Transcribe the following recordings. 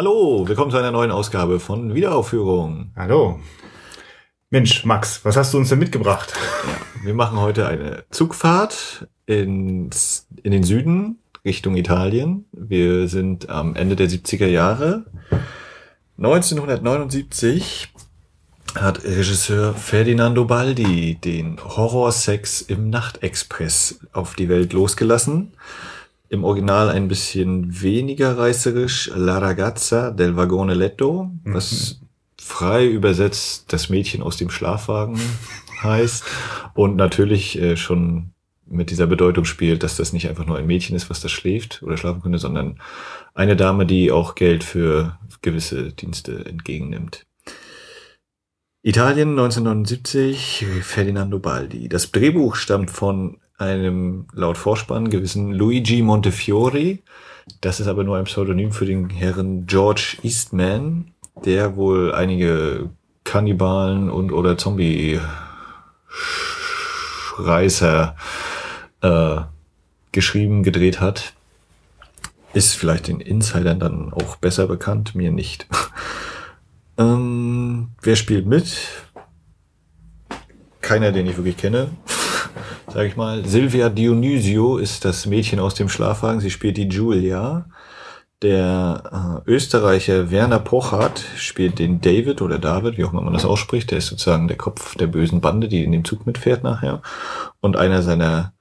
Hallo, willkommen zu einer neuen Ausgabe von Wiederaufführung. Hallo. Mensch, Max, was hast du uns denn mitgebracht? Ja, wir machen heute eine Zugfahrt ins, in den Süden Richtung Italien. Wir sind am Ende der 70er Jahre. 1979 hat Regisseur Ferdinando Baldi den Horrorsex im Nachtexpress auf die Welt losgelassen im Original ein bisschen weniger reißerisch La ragazza del vagone letto, was mhm. frei übersetzt das Mädchen aus dem Schlafwagen heißt und natürlich äh, schon mit dieser Bedeutung spielt, dass das nicht einfach nur ein Mädchen ist, was da schläft oder schlafen könnte, sondern eine Dame, die auch Geld für gewisse Dienste entgegennimmt. Italien 1979, Ferdinando Baldi. Das Drehbuch stammt von einem laut Vorspann gewissen Luigi Montefiori. Das ist aber nur ein Pseudonym für den Herren George Eastman, der wohl einige Kannibalen und oder Zombie-Reißer äh, geschrieben, gedreht hat. Ist vielleicht den Insidern dann auch besser bekannt, mir nicht. ähm, wer spielt mit? Keiner, den ich wirklich kenne sage ich mal. Silvia Dionysio ist das Mädchen aus dem Schlafwagen. Sie spielt die Julia. Der äh, Österreicher Werner Pochert spielt den David oder David, wie auch immer man das ausspricht. Der ist sozusagen der Kopf der bösen Bande, die in dem Zug mitfährt nachher. Und einer seiner,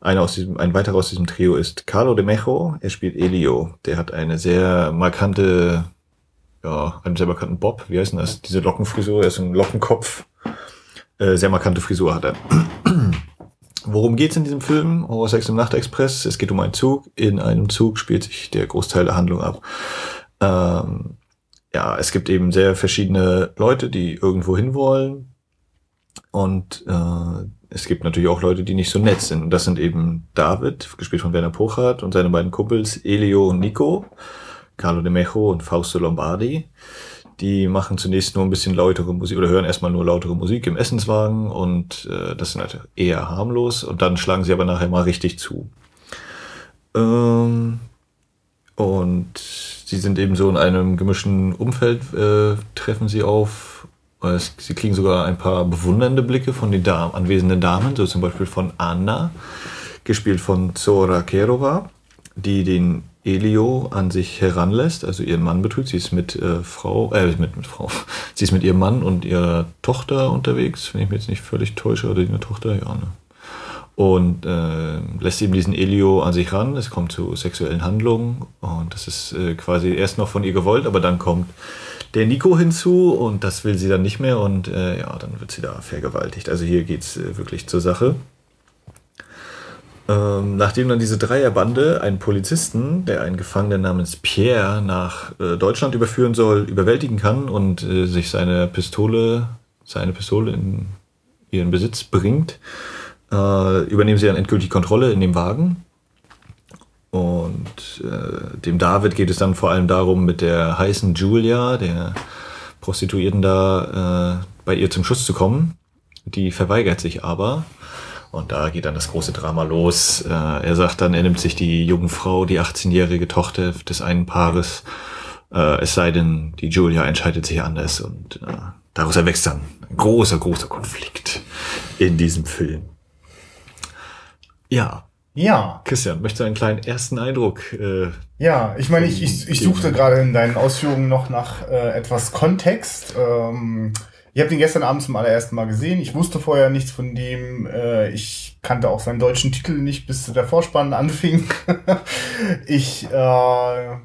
einer aus diesem, ein weiterer aus diesem Trio ist Carlo de Mejo. Er spielt Elio. Der hat eine sehr markante, ja, einen sehr markanten Bob. Wie heißt denn das? Diese Lockenfrisur. Er ist ein Lockenkopf. Äh, sehr markante Frisur hat er. Worum geht's in diesem Film? Horror Sex im Nachtexpress. Es geht um einen Zug. In einem Zug spielt sich der Großteil der Handlung ab. Ähm, ja, es gibt eben sehr verschiedene Leute, die irgendwo hin wollen. Und äh, es gibt natürlich auch Leute, die nicht so nett sind. Und das sind eben David, gespielt von Werner Pochert, und seine beiden Kumpels Elio und Nico, Carlo De Mejo und Fausto Lombardi die machen zunächst nur ein bisschen lautere Musik oder hören erstmal nur lautere Musik im Essenswagen und äh, das sind halt eher harmlos und dann schlagen sie aber nachher mal richtig zu. Ähm, und sie sind eben so in einem gemischten Umfeld, äh, treffen sie auf. Es, sie kriegen sogar ein paar bewundernde Blicke von den Dam anwesenden Damen, so zum Beispiel von Anna, gespielt von Zora Kerova, die den Elio an sich heranlässt, also ihren Mann betrügt. Sie ist mit äh, Frau, äh, mit, mit Frau, sie ist mit ihrem Mann und ihrer Tochter unterwegs, wenn ich mich jetzt nicht völlig täusche, oder ihre Tochter, ja, ne? Und äh, lässt eben diesen Elio an sich ran. Es kommt zu sexuellen Handlungen und das ist äh, quasi erst noch von ihr gewollt, aber dann kommt der Nico hinzu und das will sie dann nicht mehr und äh, ja, dann wird sie da vergewaltigt. Also hier geht's äh, wirklich zur Sache. Ähm, nachdem dann diese Dreierbande einen Polizisten, der einen Gefangenen namens Pierre nach äh, Deutschland überführen soll, überwältigen kann und äh, sich seine Pistole, seine Pistole in ihren Besitz bringt, äh, übernehmen sie dann endgültig Kontrolle in dem Wagen. Und äh, dem David geht es dann vor allem darum, mit der heißen Julia, der Prostituierten da, äh, bei ihr zum Schuss zu kommen. Die verweigert sich aber und da geht dann das große Drama los. Äh, er sagt dann, er nimmt sich die junge Frau, die 18-jährige Tochter des einen Paares, äh, es sei denn, die Julia entscheidet sich anders und äh, daraus erwächst dann ein großer, großer Konflikt in diesem Film. Ja. Ja. Christian, möchtest du einen kleinen ersten Eindruck? Äh, ja, ich meine, ich, ich, ich suchte gerade in deinen Ausführungen noch nach äh, etwas Kontext. Ähm, ich habe den gestern Abend zum allerersten Mal gesehen. Ich wusste vorher nichts von dem. Äh, ich kannte auch seinen deutschen Titel nicht, bis der Vorspann anfing. ich äh,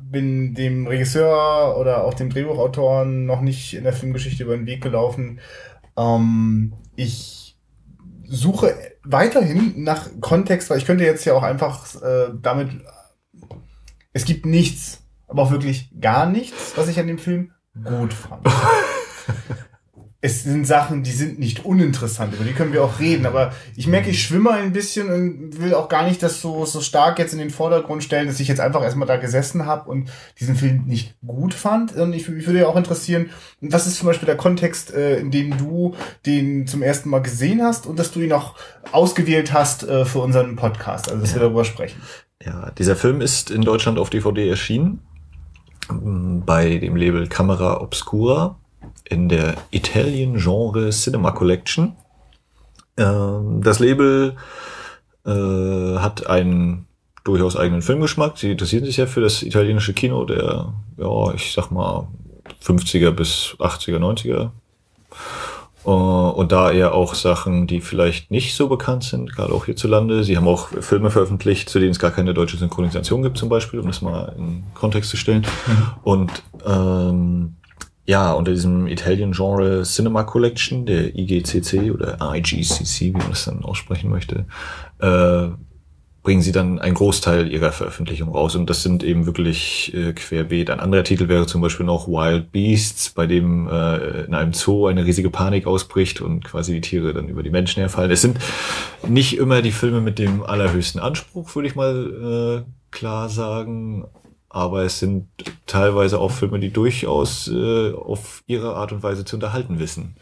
bin dem Regisseur oder auch dem Drehbuchautoren noch nicht in der Filmgeschichte über den Weg gelaufen. Ähm, ich suche weiterhin nach Kontext, weil ich könnte jetzt ja auch einfach äh, damit. Es gibt nichts, aber auch wirklich gar nichts, was ich an dem Film gut fand. es sind Sachen, die sind nicht uninteressant, über die können wir auch reden, aber ich merke, ich schwimme ein bisschen und will auch gar nicht das so, so stark jetzt in den Vordergrund stellen, dass ich jetzt einfach erstmal da gesessen habe und diesen Film nicht gut fand. Und ich, ich würde ja auch interessieren, was ist zum Beispiel der Kontext, äh, in dem du den zum ersten Mal gesehen hast und dass du ihn auch ausgewählt hast äh, für unseren Podcast, also dass ja. wir darüber sprechen. Ja, dieser Film ist in Deutschland auf DVD erschienen bei dem Label Camera Obscura in der Italian Genre Cinema Collection. Ähm, das Label äh, hat einen durchaus eigenen Filmgeschmack. Sie interessieren sich ja für das italienische Kino der, ja, ich sag mal, 50er bis 80er, 90er. Und da eher auch Sachen, die vielleicht nicht so bekannt sind, gerade auch hierzulande. Sie haben auch Filme veröffentlicht, zu denen es gar keine deutsche Synchronisation gibt, zum Beispiel, um das mal in Kontext zu stellen. Mhm. Und ähm, ja, unter diesem Italian-Genre Cinema Collection, der IGCC oder IGCC, wie man das dann aussprechen möchte, äh, bringen sie dann einen Großteil ihrer Veröffentlichung raus. Und das sind eben wirklich äh, querbeet. Ein anderer Titel wäre zum Beispiel noch Wild Beasts, bei dem äh, in einem Zoo eine riesige Panik ausbricht und quasi die Tiere dann über die Menschen herfallen. Es sind nicht immer die Filme mit dem allerhöchsten Anspruch, würde ich mal äh, klar sagen aber es sind teilweise auch Filme, die durchaus äh, auf ihre Art und Weise zu unterhalten wissen.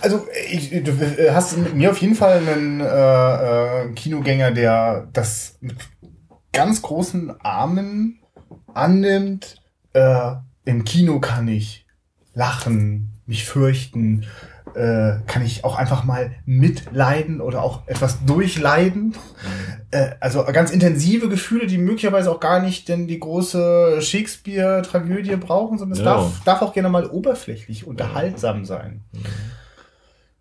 Also ich, du hast mir auf jeden Fall einen äh, äh, Kinogänger, der das mit ganz großen Armen annimmt. Äh, Im Kino kann ich lachen, mich fürchten, äh, kann ich auch einfach mal mitleiden oder auch etwas durchleiden. Mhm. Äh, also ganz intensive Gefühle, die möglicherweise auch gar nicht denn die große Shakespeare-Tragödie brauchen, sondern es ja. darf, darf auch gerne mal oberflächlich unterhaltsam sein. Mhm.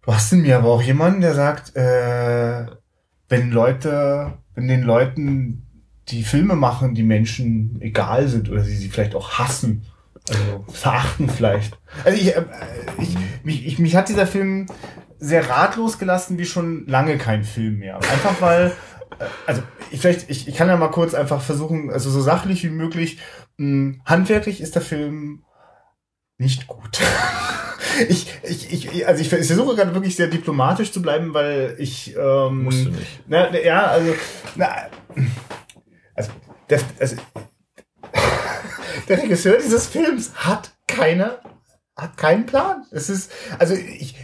Du hast in mir aber auch jemanden, der sagt, äh, wenn Leute, wenn den Leuten die Filme machen, die Menschen egal sind oder sie sie vielleicht auch hassen, also verachten vielleicht. Also ich, äh, ich, mich, ich, mich hat dieser Film sehr ratlos gelassen, wie schon lange kein Film mehr. Einfach weil, äh, also ich vielleicht, ich, ich kann ja mal kurz einfach versuchen, also so sachlich wie möglich. Mh, hm, handwerklich ist der Film nicht gut. ich, ich, ich, also ich, ich versuche gerade wirklich sehr diplomatisch zu bleiben, weil ich. Ähm, Musst du nicht. Na, ja, also, na, also, das, also der Regisseur dieses Films hat keine, hat keinen Plan. Es ist, also ich,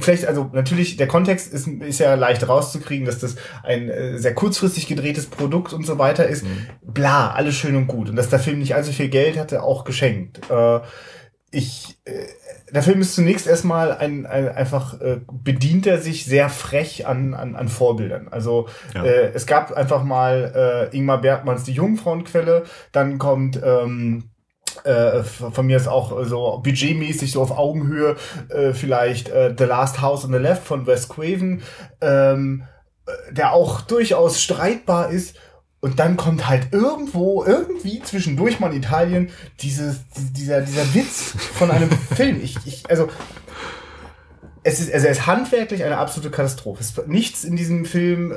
vielleicht, also natürlich, der Kontext ist, ist ja leicht rauszukriegen, dass das ein äh, sehr kurzfristig gedrehtes Produkt und so weiter ist. Mhm. Bla, alles schön und gut. Und dass der Film nicht allzu viel Geld hatte, auch geschenkt. Äh, ich, äh, der Film ist zunächst erstmal ein, ein einfach äh, bedient er sich sehr frech an, an, an Vorbildern. Also ja. äh, es gab einfach mal äh, Ingmar Bergmanns Die Jungfrauenquelle, dann kommt ähm, äh, von mir ist auch so budgetmäßig so auf Augenhöhe äh, vielleicht äh, The Last House on the Left von Wes Craven, ähm, äh, der auch durchaus streitbar ist und dann kommt halt irgendwo, irgendwie zwischendurch mal in Italien dieses, dieser, dieser Witz von einem Film. Ich, ich, also, es ist, also er ist handwerklich eine absolute Katastrophe. Es, nichts in diesem Film äh,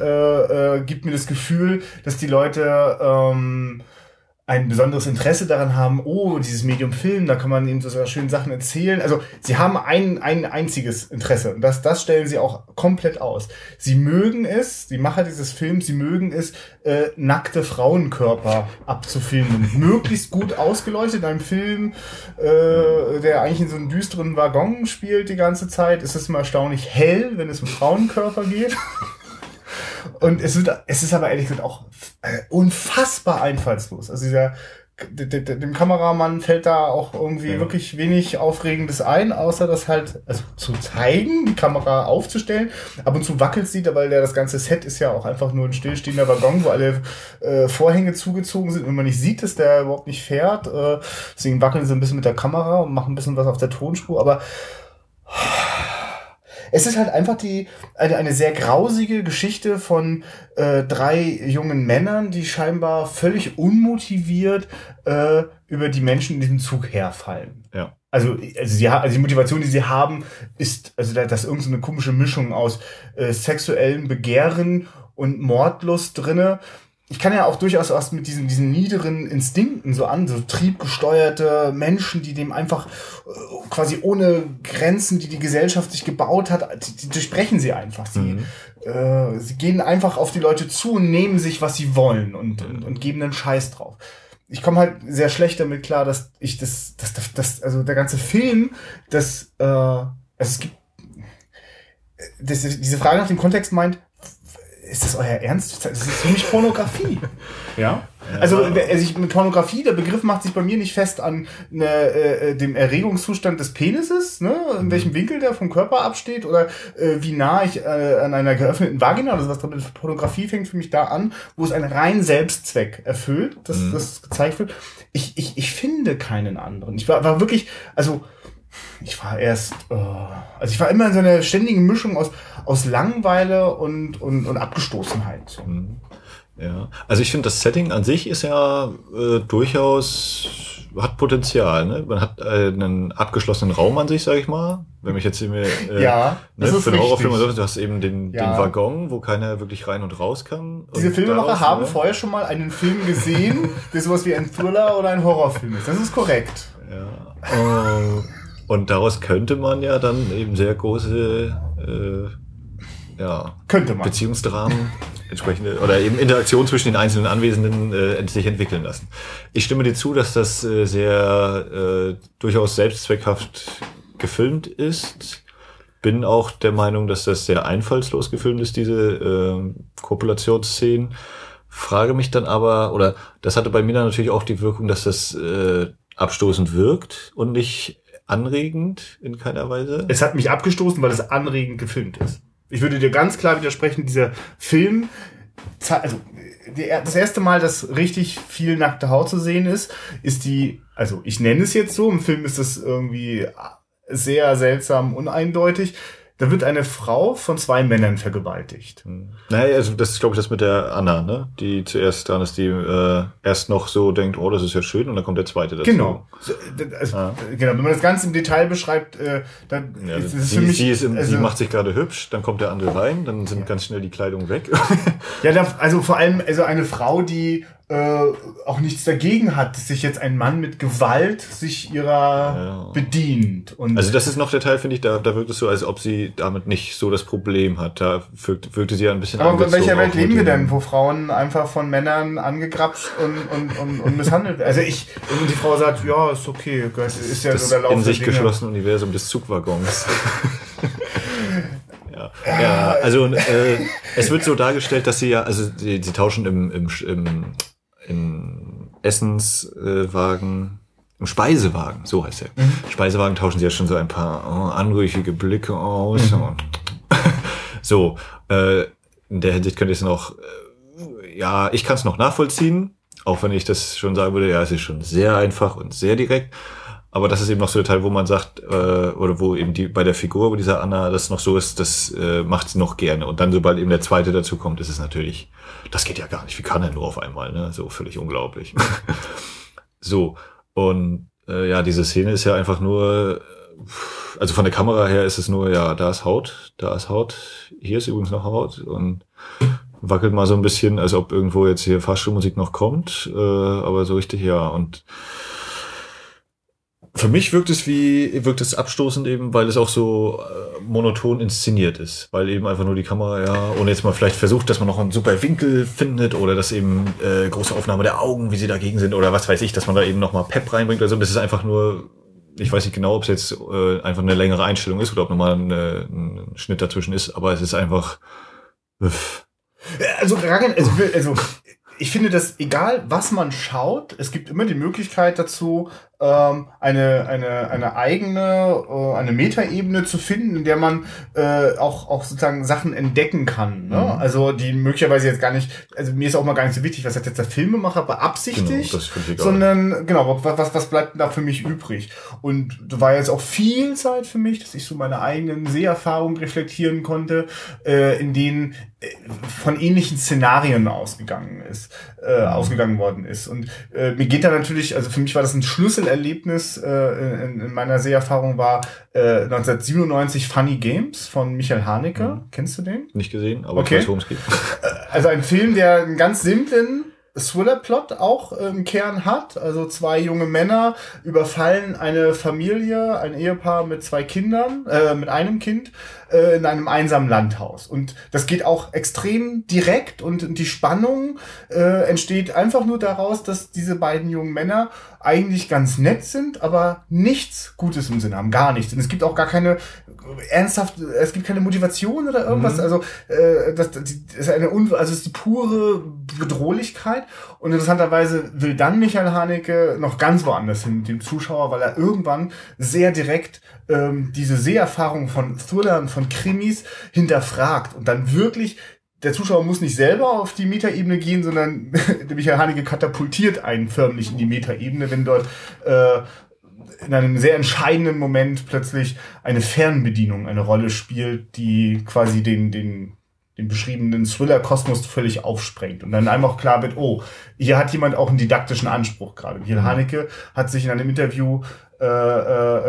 äh, gibt mir das Gefühl, dass die Leute ähm, ein besonderes Interesse daran haben, oh, dieses Medium Film, da kann man eben so schöne Sachen erzählen. Also sie haben ein, ein einziges Interesse und das, das stellen sie auch komplett aus. Sie mögen es, die Macher dieses Films, sie mögen es, äh, nackte Frauenkörper abzufilmen. Möglichst gut ausgeleuchtet in einem Film, äh, der eigentlich in so einem düsteren Waggon spielt die ganze Zeit. ist Es immer erstaunlich hell, wenn es um Frauenkörper geht. Und es, wird, es ist aber ehrlich gesagt auch äh, unfassbar einfallslos. Also dieser dem Kameramann fällt da auch irgendwie ja. wirklich wenig Aufregendes ein, außer das halt also zu zeigen, die Kamera aufzustellen. Ab und zu wackelt sie, weil der das ganze Set ist ja auch einfach nur ein stillstehender Waggon, wo alle äh, Vorhänge zugezogen sind und man nicht sieht, dass der überhaupt nicht fährt. Äh, deswegen wackeln sie ein bisschen mit der Kamera und machen ein bisschen was auf der Tonspur, aber es ist halt einfach die eine, eine sehr grausige Geschichte von äh, drei jungen Männern, die scheinbar völlig unmotiviert äh, über die Menschen in diesem Zug herfallen. Ja. Also, also, sie, also die Motivation, die sie haben, ist, also das ist irgendeine komische Mischung aus äh, sexuellem Begehren und Mordlust drinne ich kann ja auch durchaus was mit diesen, diesen niederen Instinkten so an, so triebgesteuerte Menschen, die dem einfach äh, quasi ohne Grenzen, die die Gesellschaft sich gebaut hat, die, die durchbrechen sie einfach. Sie, mhm. äh, sie gehen einfach auf die Leute zu und nehmen sich, was sie wollen und, und, und geben einen Scheiß drauf. Ich komme halt sehr schlecht damit klar, dass ich das, das, das, das also der ganze Film, das, äh, also es gibt, das, diese Frage nach dem Kontext meint, ist das euer Ernst? Das ist für mich Pornografie. ja? Also, also ich, mit Pornografie, der Begriff macht sich bei mir nicht fest an ne, äh, dem Erregungszustand des Penises, ne? in welchem mhm. Winkel der vom Körper absteht oder äh, wie nah ich äh, an einer geöffneten Vagina oder sowas drin Pornografie fängt für mich da an, wo es einen rein Selbstzweck erfüllt, dass mhm. das gezeigt wird. Ich, ich, ich finde keinen anderen. Ich war, war wirklich, also ich war erst, oh, also ich war immer in so einer ständigen Mischung aus, aus Langweile und, und, und Abgestoßenheit. Mhm. Ja, also ich finde, das Setting an sich ist ja äh, durchaus hat Potenzial. Ne? Man hat äh, einen abgeschlossenen Raum an sich, sage ich mal. Wenn mich jetzt immer äh, ja, ne, für einen Horrorfilm oder du hast eben den, ja. den Waggon, wo keiner wirklich rein und raus kann. Diese Filmemacher haben ne? vorher schon mal einen Film gesehen, der sowas wie ein Thriller oder ein Horrorfilm ist. Das ist korrekt. Ja. Uh, und daraus könnte man ja dann eben sehr große äh, ja, könnte man. Beziehungsdramen entsprechende oder eben Interaktion zwischen den einzelnen Anwesenden äh, sich entwickeln lassen. Ich stimme dir zu, dass das äh, sehr äh, durchaus selbstzweckhaft gefilmt ist. Bin auch der Meinung, dass das sehr einfallslos gefilmt ist, diese äh, Kopulationsszenen. Frage mich dann aber, oder das hatte bei mir dann natürlich auch die Wirkung, dass das äh, abstoßend wirkt und nicht anregend in keiner Weise. Es hat mich abgestoßen, weil es anregend gefilmt ist. Ich würde dir ganz klar widersprechen, dieser Film, also das erste Mal, dass richtig viel nackte Haut zu sehen ist, ist die, also ich nenne es jetzt so, im Film ist das irgendwie sehr seltsam uneindeutig da wird eine Frau von zwei Männern vergewaltigt. Hm. Naja, also das ist, glaube ich, das mit der Anna, ne? Die zuerst dran ist, die äh, erst noch so denkt, oh, das ist ja schön, und dann kommt der zweite dazu. Genau. Also, ja. Genau, wenn man das Ganze im Detail beschreibt, äh, dann ja, ist es für mich... Sie, ist im, also, sie macht sich gerade hübsch, dann kommt der andere rein, dann sind ja. ganz schnell die Kleidung weg. ja, also vor allem also eine Frau, die äh, auch nichts dagegen hat, dass sich jetzt ein Mann mit Gewalt sich ihrer ja. bedient. Und also das ist noch der Teil, finde ich, da, da wirkt es so, als ob sie damit nicht so das Problem hat. Da wirkt, wirkte sie ja ein bisschen Aber in welcher Welt leben wir denn, wo Frauen einfach von Männern angegrapscht und, und, und, und misshandelt werden? Also ich, und die Frau sagt, ja, ist okay, ist ja das so der Lauf in sich geschlossene Universum des Zugwaggons. Ja, ja also äh, es wird so dargestellt, dass sie ja, also sie, sie tauschen im, im, im im Essenswagen, im Speisewagen, so heißt er. Mhm. Speisewagen tauschen sie ja schon so ein paar oh, anrüchige Blicke aus. Mhm. so, äh, in der Hinsicht könnte ich es noch, äh, ja, ich kann es noch nachvollziehen, auch wenn ich das schon sagen würde, ja, es ist schon sehr einfach und sehr direkt. Aber das ist eben noch so der Teil, wo man sagt, äh, oder wo eben die bei der Figur bei dieser Anna das noch so ist, das äh, macht sie noch gerne. Und dann, sobald eben der zweite dazu kommt, ist es natürlich, das geht ja gar nicht. Wie kann er nur auf einmal, ne? So völlig unglaublich. so. Und äh, ja, diese Szene ist ja einfach nur, also von der Kamera her ist es nur, ja, da ist Haut, da ist Haut, hier ist übrigens noch Haut und wackelt mal so ein bisschen, als ob irgendwo jetzt hier Fahrstuhlmusik noch kommt, äh, aber so richtig, ja. Und für mich wirkt es wie, wirkt es abstoßend eben, weil es auch so äh, monoton inszeniert ist. Weil eben einfach nur die Kamera, ja, ohne jetzt mal vielleicht versucht, dass man noch einen super Winkel findet oder dass eben äh, große Aufnahme der Augen, wie sie dagegen sind oder was weiß ich, dass man da eben nochmal Pep reinbringt. Also das ist einfach nur, ich weiß nicht genau, ob es jetzt äh, einfach eine längere Einstellung ist oder ob nochmal ein, ein Schnitt dazwischen ist, aber es ist einfach. Uff. Also, also, also ich finde, dass egal was man schaut, es gibt immer die Möglichkeit dazu, ähm, eine, eine, eine eigene, äh, eine Metaebene zu finden, in der man äh, auch, auch sozusagen Sachen entdecken kann. Ne? Mhm. Also die möglicherweise jetzt gar nicht, also mir ist auch mal gar nicht so wichtig, was hat jetzt der Filmemacher beabsichtigt, genau, sondern genau, was, was bleibt denn da für mich übrig? Und da war jetzt auch viel Zeit für mich, dass ich so meine eigenen Seherfahrungen reflektieren konnte, äh, in denen äh, von ähnlichen Szenarien ausgegangen ist, äh, mhm. ausgegangen worden ist. Und äh, mir geht da natürlich, also für mich war das ein Schlüssel Schlüsselerlebnis äh, in, in meiner Seherfahrung war äh, 1997 Funny Games von Michael Haneke. Mhm. Kennst du den? Nicht gesehen, aber okay. ich weiß, worum es geht. Äh, also ein Film, der einen ganz simplen Thriller-Plot auch im Kern hat. Also zwei junge Männer überfallen eine Familie, ein Ehepaar mit zwei Kindern, äh, mit einem Kind, äh, in einem einsamen Landhaus. Und das geht auch extrem direkt und die Spannung äh, entsteht einfach nur daraus, dass diese beiden jungen Männer eigentlich ganz nett sind, aber nichts Gutes im Sinn haben, gar nichts. Und es gibt auch gar keine ernsthaft, es gibt keine Motivation oder irgendwas. Mhm. Also äh, das, das ist eine also es ist die pure Bedrohlichkeit. Und interessanterweise will dann Michael Haneke noch ganz woanders hin mit dem Zuschauer, weil er irgendwann sehr direkt ähm, diese Seherfahrung von Thrillern, von Krimis hinterfragt und dann wirklich der Zuschauer muss nicht selber auf die Metaebene gehen, sondern der Michael Haneke katapultiert einen förmlich in die Metaebene, wenn dort äh, in einem sehr entscheidenden Moment plötzlich eine Fernbedienung eine Rolle spielt, die quasi den, den, den beschriebenen Thriller-Kosmos völlig aufsprengt. Und dann einfach klar wird, oh, hier hat jemand auch einen didaktischen Anspruch gerade. Michael mhm. Haneke hat sich in einem Interview äh,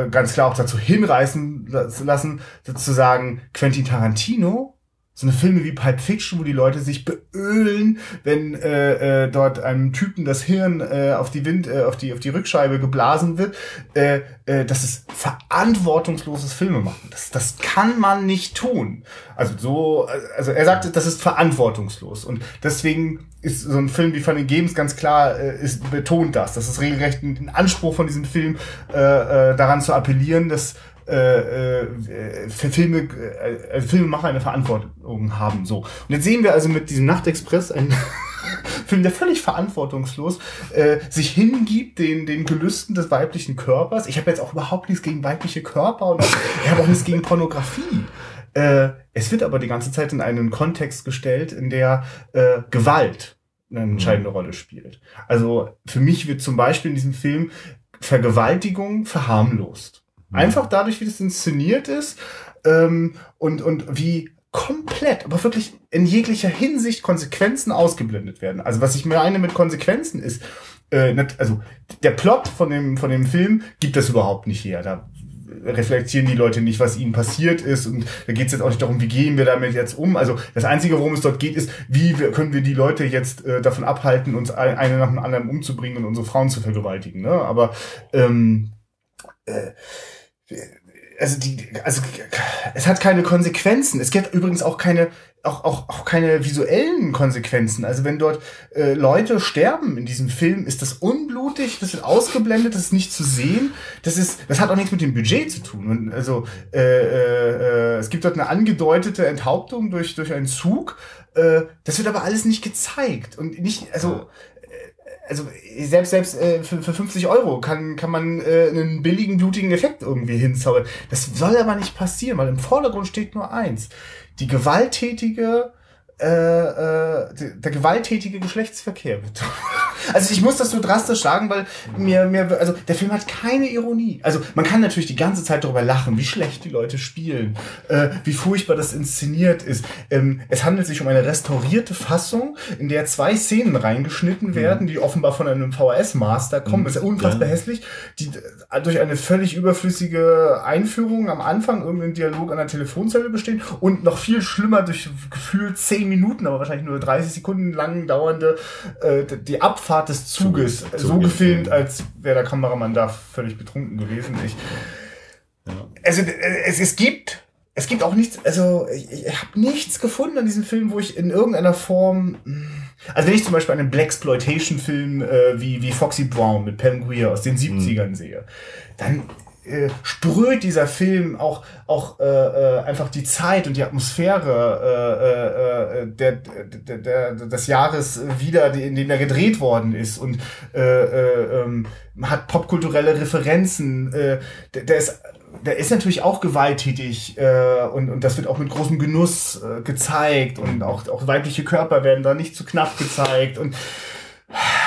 äh, ganz klar auch dazu hinreißen lassen, zu sagen, Quentin Tarantino so eine Filme wie Pulp Fiction, wo die Leute sich beölen, wenn äh, äh, dort einem Typen das Hirn äh, auf die Wind, äh, auf die auf die Rückscheibe geblasen wird, äh, äh, das ist verantwortungsloses Filme machen. Das das kann man nicht tun. Also so, also er sagt, das ist verantwortungslos und deswegen ist so ein Film wie Fun and Games ganz klar äh, ist betont das. Das ist regelrecht ein Anspruch von diesem Film äh, äh, daran zu appellieren, dass äh, äh, für Filme, äh, also Filmemacher eine Verantwortung haben. So. Und jetzt sehen wir also mit diesem Nachtexpress einen Film, der völlig verantwortungslos äh, sich hingibt den, den Gelüsten des weiblichen Körpers. Ich habe jetzt auch überhaupt nichts gegen weibliche Körper und ich habe auch nichts gegen Pornografie. Äh, es wird aber die ganze Zeit in einen Kontext gestellt, in der äh, Gewalt eine entscheidende mhm. Rolle spielt. Also für mich wird zum Beispiel in diesem Film Vergewaltigung verharmlost. Mhm. Einfach dadurch, wie das inszeniert ist ähm, und, und wie komplett, aber wirklich in jeglicher Hinsicht Konsequenzen ausgeblendet werden. Also was ich meine mit Konsequenzen ist, äh, also der Plot von dem, von dem Film gibt das überhaupt nicht her. Da reflektieren die Leute nicht, was ihnen passiert ist. Und da geht es jetzt auch nicht darum, wie gehen wir damit jetzt um. Also das Einzige, worum es dort geht, ist, wie können wir die Leute jetzt äh, davon abhalten, uns eine nach dem anderen umzubringen und unsere Frauen zu vergewaltigen. Ne? Aber ähm, äh, also die, also es hat keine Konsequenzen. Es gibt übrigens auch keine, auch, auch, auch keine visuellen Konsequenzen. Also wenn dort äh, Leute sterben in diesem Film, ist das unblutig, das wird ausgeblendet, das ist nicht zu sehen. Das ist, das hat auch nichts mit dem Budget zu tun. Und also äh, äh, äh es gibt dort eine angedeutete Enthauptung durch durch einen Zug. Äh, das wird aber alles nicht gezeigt und nicht, also also selbst selbst äh, für, für 50 Euro kann kann man äh, einen billigen blutigen Effekt irgendwie hinzaubern. Das soll aber nicht passieren, weil im Vordergrund steht nur eins: die gewalttätige äh, äh, der gewalttätige Geschlechtsverkehr wird. also ich muss das so drastisch sagen, weil mir, mir, also der Film hat keine Ironie. Also man kann natürlich die ganze Zeit darüber lachen, wie schlecht die Leute spielen, äh, wie furchtbar das inszeniert ist. Ähm, es handelt sich um eine restaurierte Fassung, in der zwei Szenen reingeschnitten mhm. werden, die offenbar von einem VHS-Master kommen. Mhm. ist ja unfassbar ja. hässlich. Die äh, durch eine völlig überflüssige Einführung am Anfang irgendeinen Dialog an der Telefonzelle bestehen und noch viel schlimmer durch gefühlt zehn 10 Minuten, aber wahrscheinlich nur 30 Sekunden lang dauernde, äh, die Abfahrt des Zuges, Zug, so gefilmt, als wäre der Kameramann da völlig betrunken gewesen. Ich, ja. Also äh, es, es gibt es gibt auch nichts, also ich, ich habe nichts gefunden an diesem Film, wo ich in irgendeiner Form, also wenn ich zum Beispiel einen Blaxploitation-Film äh, wie, wie Foxy Brown mit Pam Grier aus den 70ern mhm. sehe, dann äh, sprüht dieser Film auch auch äh, äh, einfach die Zeit und die Atmosphäre äh, äh, äh der, der, der, des Jahres wieder, in dem er gedreht worden ist. Und äh, äh, ähm, hat popkulturelle Referenzen. Äh, der, der ist der ist natürlich auch gewalttätig äh, und, und das wird auch mit großem Genuss äh, gezeigt. Und auch, auch weibliche Körper werden da nicht zu knapp gezeigt. Und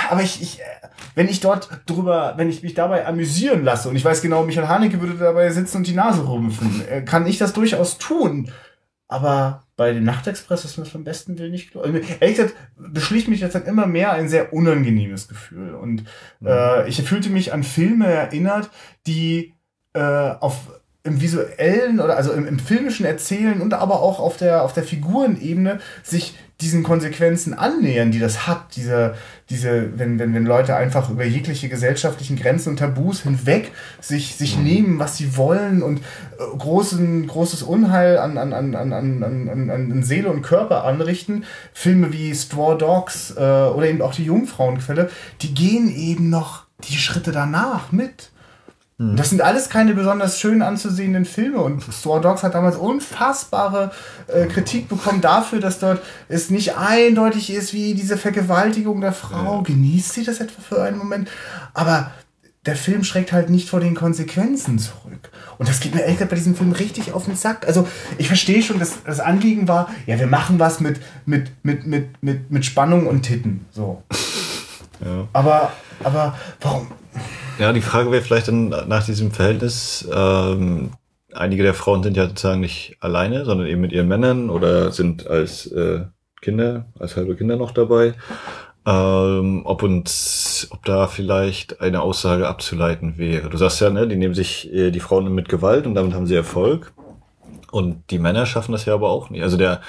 aber ich, ich wenn ich dort drüber, wenn ich mich dabei amüsieren lasse und ich weiß genau, Michael Haneke würde dabei sitzen und die Nase rümpfen, äh, kann ich das durchaus tun. Aber bei dem Nachtexpress ist mir das vom besten Willen nicht klar. Also, ehrlich gesagt, beschlich mich jetzt immer mehr ein sehr unangenehmes Gefühl. Und mhm. äh, ich fühlte mich an Filme erinnert, die äh, auf im visuellen oder also im, im filmischen Erzählen und aber auch auf der, auf der Figurenebene sich diesen Konsequenzen annähern, die das hat, diese, diese, wenn, wenn, wenn Leute einfach über jegliche gesellschaftlichen Grenzen und Tabus hinweg sich, sich mhm. nehmen, was sie wollen und äh, großen, großes Unheil an, an, an, an, an, an, an Seele und Körper anrichten. Filme wie Straw Dogs äh, oder eben auch die Jungfrauenquelle, die gehen eben noch die Schritte danach mit. Mhm. Das sind alles keine besonders schön anzusehenden Filme und Straw Dogs hat damals unfassbare äh, Kritik bekommen dafür, dass dort es nicht eindeutig ist, wie diese Vergewaltigung der Frau. Genießt sie das etwa für einen Moment? Aber der Film schreckt halt nicht vor den Konsequenzen zurück. Und das geht mir ehrlich bei diesem Film richtig auf den Sack. Also ich verstehe schon, dass das Anliegen war, ja, wir machen was mit, mit, mit, mit, mit, mit Spannung und Titten. So. Ja. Aber, aber warum? Ja, die Frage wäre vielleicht dann nach diesem Verhältnis, ähm, einige der Frauen sind ja sozusagen nicht alleine, sondern eben mit ihren Männern oder sind als äh, Kinder, als halbe Kinder noch dabei. Ähm, ob uns, ob da vielleicht eine Aussage abzuleiten wäre. Du sagst ja, ne, die nehmen sich äh, die Frauen mit Gewalt und damit haben sie Erfolg. Und die Männer schaffen das ja aber auch nicht. Also der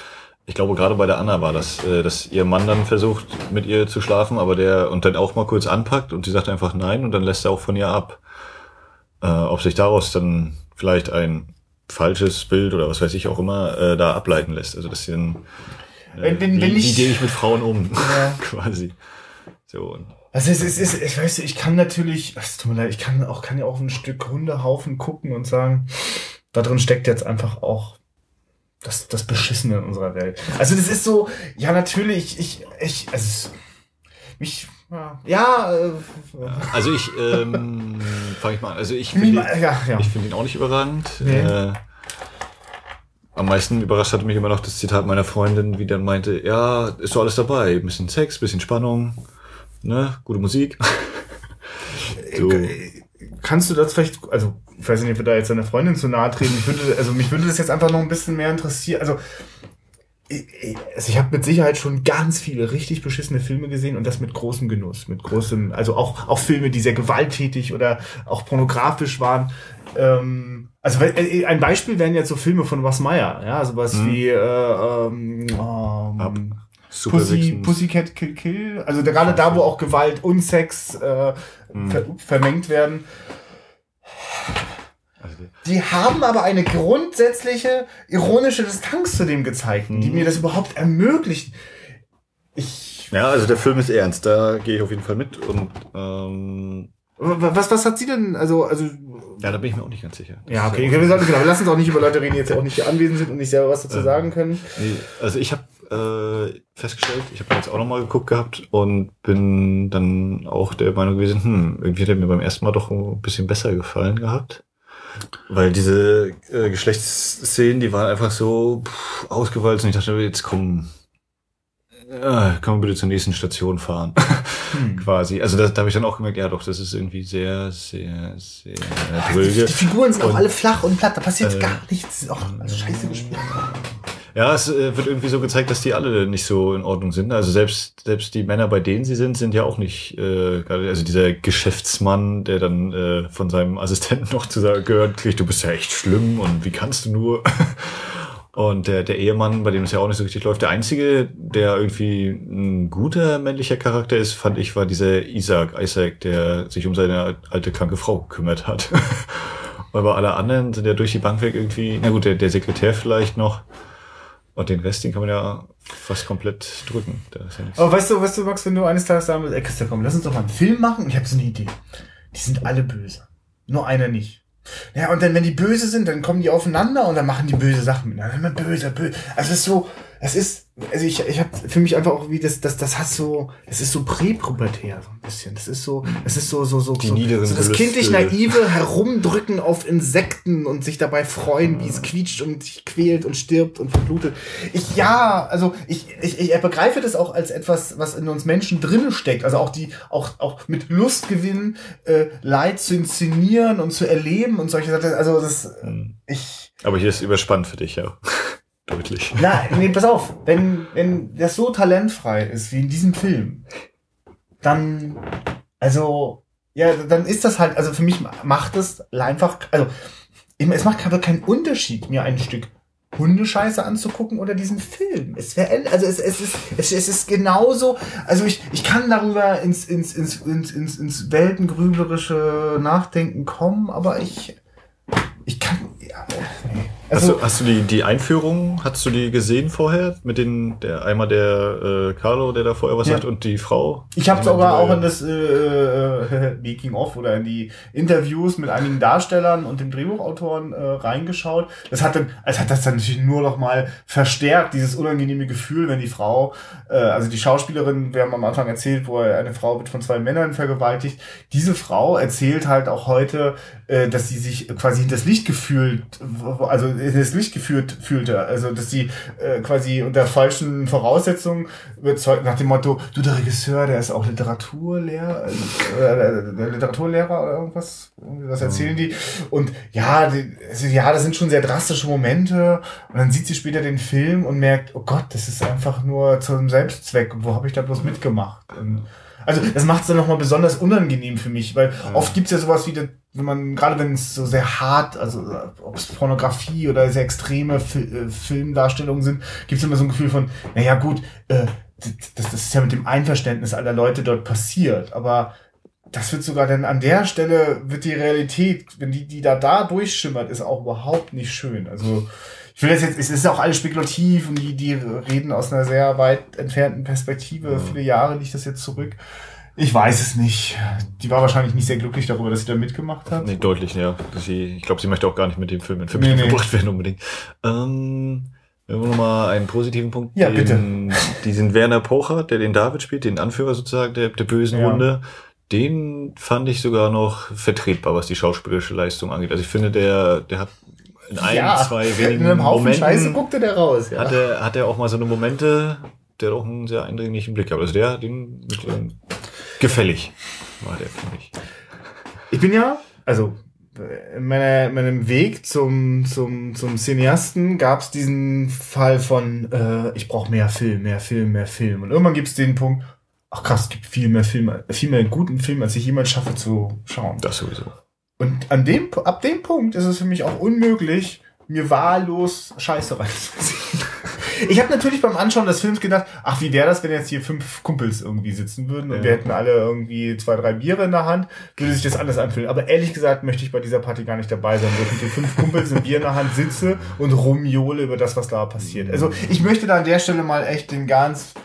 ich glaube, gerade bei der Anna war das, äh, dass ihr Mann dann versucht, mit ihr zu schlafen, aber der und dann auch mal kurz anpackt und sie sagt einfach nein und dann lässt er auch von ihr ab. Äh, ob sich daraus dann vielleicht ein falsches Bild oder was weiß ich auch immer äh, da ableiten lässt. Also das sind äh, wenn, wenn, wie, wenn ich, wie gehe ich mit Frauen um, ja. quasi. So. Also es ist, es ist, ich weiß, ich kann natürlich, es tut mir leid, ich kann auch, kann ja auch ein Stück Hundehaufen gucken und sagen, da drin steckt jetzt einfach auch das, das Beschissene in unserer Welt. Also das ist so, ja natürlich, ich, ich, also mich, ja, äh, also ich, ähm, fange ich mal an. Also ich finde ja, ja. ich finde ihn auch nicht überragend. Nee. Äh, am meisten überrascht hatte mich immer noch das Zitat meiner Freundin, wie dann meinte, ja, ist doch alles dabei, ein bisschen Sex, bisschen Spannung, ne, gute Musik. so. Kannst du das vielleicht, also ich weiß nicht, ob wir da jetzt seiner Freundin zu nahe treten. Ich würde, also mich würde das jetzt einfach noch ein bisschen mehr interessieren. Also ich, also ich habe mit Sicherheit schon ganz viele richtig beschissene Filme gesehen und das mit großem Genuss, mit großem, also auch auch Filme, die sehr gewalttätig oder auch pornografisch waren. Ähm, also äh, ein Beispiel wären jetzt so Filme von Was Meyer, ja, sowas mhm. wie äh, ähm, ähm, Super Pussy, Pussycat Kill Kill, also da, gerade da, wo auch Gewalt und Sex äh, mhm. ver vermengt werden. Also die haben aber eine grundsätzliche ironische Distanz zu dem gezeigt, die mhm. mir das überhaupt ermöglicht. Ich ja, also der Film ist ernst, da gehe ich auf jeden Fall mit und ähm was, was hat sie denn, also, also. Ja, da bin ich mir auch nicht ganz sicher. Das ja, okay, wir, sollten, genau, wir lassen uns auch nicht über Leute reden, die jetzt auch nicht hier anwesend sind und nicht selber was dazu ähm, sagen können. Nee, also ich habe äh, festgestellt, ich habe jetzt auch nochmal geguckt gehabt und bin dann auch der Meinung gewesen, hm, irgendwie hat er mir beim ersten Mal doch ein bisschen besser gefallen gehabt. Weil diese äh, Geschlechtsszenen, die waren einfach so pff, ausgewalzt und ich dachte, jetzt komm, äh, kann man bitte zur nächsten Station fahren. Hm. Quasi. Also da, da habe ich dann auch gemerkt, ja doch, das ist irgendwie sehr, sehr, sehr dröge. Die, die Figuren sind und, auch alle flach und platt, da passiert äh, gar nichts. Auch also scheiße gespielt. Ja, es äh, wird irgendwie so gezeigt, dass die alle nicht so in Ordnung sind. Also selbst selbst die Männer, bei denen sie sind, sind ja auch nicht äh. Also dieser Geschäftsmann, der dann äh, von seinem Assistenten noch zu sagen gehört, kriegt, du bist ja echt schlimm und wie kannst du nur? Und der, der Ehemann, bei dem es ja auch nicht so richtig läuft, der einzige, der irgendwie ein guter männlicher Charakter ist, fand ich, war dieser Isaac, Isaac, der sich um seine alte kranke Frau gekümmert hat. Aber alle anderen sind ja durch die Bank weg irgendwie, na gut, der, der Sekretär vielleicht noch. Und den Rest, den kann man ja fast komplett drücken. Ja. Aber weißt du, weißt du, Max, wenn du eines Tages sagen willst, ey Christa, komm, lass uns doch mal einen Film machen. Ich habe so eine Idee. Die sind alle böse. Nur einer nicht. Ja, und dann, wenn die böse sind, dann kommen die aufeinander und dann machen die böse Sachen miteinander. Immer böse, böse. Also es ist so, es ist, also ich, ich habe für mich einfach auch wie das, das, das hat so, es ist so präpubertär so ein bisschen. Das ist so, es ist so, so, so, so, so das kindlich naive Herumdrücken auf Insekten und sich dabei freuen, wie es quietscht und sich quält und stirbt und verblutet. Ich, ja, also ich, ich, ich begreife das auch als etwas, was in uns Menschen drinnen steckt. Also auch die, auch, auch mit Lustgewinn, äh, Leid zu inszenieren und zu erleben und solche Sachen. Also das, hm. ich. Aber hier ist überspannt für dich, ja deutlich. Nein, nee, pass auf, wenn, wenn das so talentfrei ist wie in diesem Film, dann, also, ja, dann ist das halt, also für mich macht es einfach, also, es macht aber keinen Unterschied, mir ein Stück Hundescheiße anzugucken oder diesen Film. Es wäre, also es, es ist, es, es ist genauso, also ich, ich kann darüber ins, ins, ins, ins, ins, ins weltengrüblerische Nachdenken kommen, aber ich, ich kann. Also, hast du, hast du die, die Einführung, hast du die gesehen vorher? Mit den, der einmal der äh, Carlo, der da vorher was ja. sagt, und die Frau? Ich habe sogar auch in das äh, äh, Making of oder in die Interviews mit einigen Darstellern und dem Drehbuchautoren äh, reingeschaut. Das hat dann, es hat das dann natürlich nur noch mal verstärkt, dieses unangenehme Gefühl, wenn die Frau, äh, also die Schauspielerin, wir haben am Anfang erzählt, wo eine Frau wird von zwei Männern vergewaltigt. Diese Frau erzählt halt auch heute, äh, dass sie sich quasi hinters Licht gefühlt, also das Licht geführt fühlte. Also, dass sie äh, quasi unter falschen Voraussetzungen überzeugt, nach dem Motto, du der Regisseur, der ist auch Literaturlehrer, äh, der Literaturlehrer oder irgendwas, was erzählen die. Und ja, die, ja, das sind schon sehr drastische Momente. Und dann sieht sie später den Film und merkt, oh Gott, das ist einfach nur zum Selbstzweck. Wo habe ich da bloß mitgemacht? Und, also das macht es dann nochmal besonders unangenehm für mich, weil ja. oft gibt's ja sowas wie, wenn man, gerade wenn es so sehr hart, also ob es Pornografie oder sehr extreme Fil äh, Filmdarstellungen sind, gibt's immer so ein Gefühl von, naja gut, äh, das, das ist ja mit dem Einverständnis aller Leute dort passiert, aber das wird sogar dann an der Stelle, wird die Realität, wenn die, die da da durchschimmert, ist auch überhaupt nicht schön. Also ich will das jetzt, es ist auch alles spekulativ und die, die reden aus einer sehr weit entfernten Perspektive. Viele Jahre liegt das jetzt zurück. Ich weiß es nicht. Die war wahrscheinlich nicht sehr glücklich darüber, dass sie da mitgemacht hat. Nee, deutlich, ja. Sie, ich glaube, sie möchte auch gar nicht mit dem Film in Verbindung nee, nee. gebracht werden unbedingt. Ähm, wir haben nochmal einen positiven Punkt. Ja, den, bitte. Diesen Werner Pocher, der den David spielt, den Anführer sozusagen der, der bösen ja. Hunde, den fand ich sogar noch vertretbar, was die schauspielerische Leistung angeht. Also ich finde, der, der hat in ein, ja, zwei wenigen in einem Haufen Momenten Scheiße guckte der raus. Ja. Hat, er, hat er auch mal so eine Momente, der hat auch einen sehr eindringlichen Blick hat. Also der, den, mit dem, gefällig war der, finde ich. Ich bin ja, also in meiner, meinem Weg zum, zum, zum Cineasten gab es diesen Fall von, äh, ich brauche mehr Film, mehr Film, mehr Film. Und irgendwann gibt es den Punkt, ach krass, es gibt viel mehr Filme, viel mehr guten Film, als ich jemals schaffe zu schauen. Das sowieso. Und an dem, ab dem Punkt ist es für mich auch unmöglich, mir wahllos Scheiße reinzuziehen. Ich habe natürlich beim Anschauen des Films gedacht, ach, wie wäre das, wenn jetzt hier fünf Kumpels irgendwie sitzen würden und ja. wir hätten alle irgendwie zwei, drei Biere in der Hand, würde sich das anders anfühlen. Aber ehrlich gesagt möchte ich bei dieser Party gar nicht dabei sein, wo ich mit den fünf Kumpels ein Bier in der Hand sitze und rumjole über das, was da passiert. Also ich möchte da an der Stelle mal echt den ganz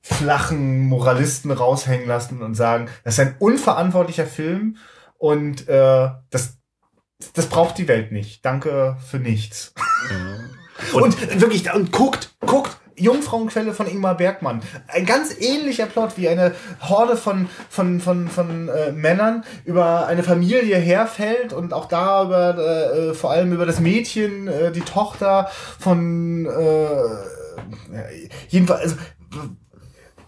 flachen Moralisten raushängen lassen und sagen, das ist ein unverantwortlicher Film und äh, das, das braucht die Welt nicht. Danke für nichts. Mhm. Und, und wirklich, und guckt, guckt, Jungfrauenquelle von Ingmar Bergmann. Ein ganz ähnlicher Plot wie eine Horde von, von, von, von äh, Männern über eine Familie herfällt und auch da über, äh, vor allem über das Mädchen, äh, die Tochter von, äh, jedenfalls, also,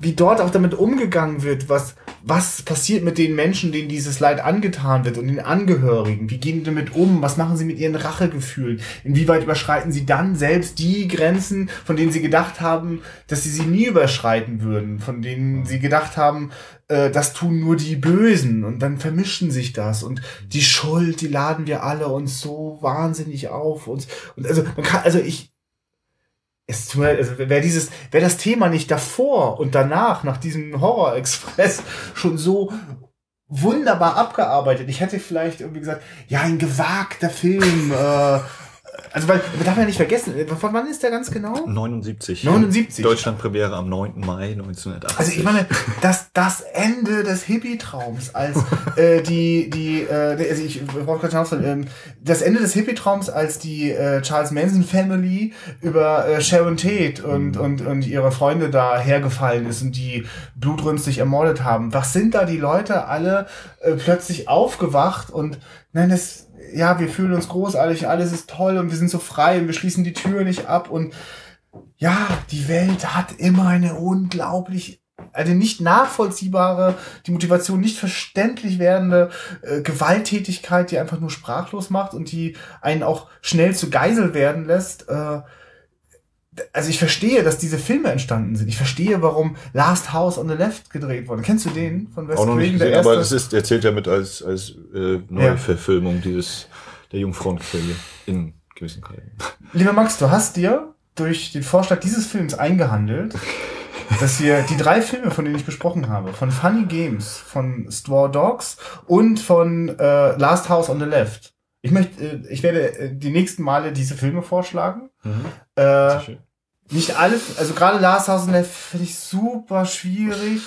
wie dort auch damit umgegangen wird, was, was passiert mit den Menschen, denen dieses Leid angetan wird und den Angehörigen? Wie gehen die damit um? Was machen sie mit ihren Rachegefühlen? Inwieweit überschreiten sie dann selbst die Grenzen, von denen sie gedacht haben, dass sie sie nie überschreiten würden, von denen sie gedacht haben, äh, das tun nur die Bösen und dann vermischen sich das und die Schuld, die laden wir alle uns so wahnsinnig auf uns. Und also man kann, also ich, es tut mir, also wäre dieses, wäre das Thema nicht davor und danach, nach diesem Horror Express, schon so wunderbar abgearbeitet. Ich hätte vielleicht irgendwie gesagt, ja, ein gewagter Film, äh, also weil, darf ja nicht vergessen, von wann ist der ganz genau? 79. 79. Deutschland Premiere am 9. Mai 1980. Also ich meine, das, das Ende des Hippie-Traums, als äh, die, die, äh, also ich wollte gerade sagen, ähm, das Ende des Hippie-Traums, als die äh, Charles Manson Family über äh, Sharon Tate und, mhm. und, und ihre Freunde da hergefallen ist und die blutrünstig ermordet haben. Was sind da die Leute alle äh, plötzlich aufgewacht und nein, das ja, wir fühlen uns großartig, alles ist toll und wir sind so frei und wir schließen die Tür nicht ab und ja, die Welt hat immer eine unglaublich eine nicht nachvollziehbare, die Motivation nicht verständlich werdende äh, Gewalttätigkeit, die einfach nur sprachlos macht und die einen auch schnell zu Geisel werden lässt. Äh, also ich verstehe, dass diese Filme entstanden sind. Ich verstehe, warum Last House on the Left gedreht wurde. Kennst du den von Wes Craven? Der erste? Aber das ist, erzählt ja mit als, als äh, Neuverfilmung ja. dieses der Jungfrauenquelle in gewissen Kreisen. Lieber Max, du hast dir durch den Vorschlag dieses Films eingehandelt, dass wir die drei Filme, von denen ich gesprochen habe, von Funny Games, von Straw Dogs und von äh, Last House on the Left. Ich möchte, äh, ich werde äh, die nächsten Male diese Filme vorschlagen. Mhm. Äh, nicht alle, also gerade Last House on the Left finde ich super schwierig.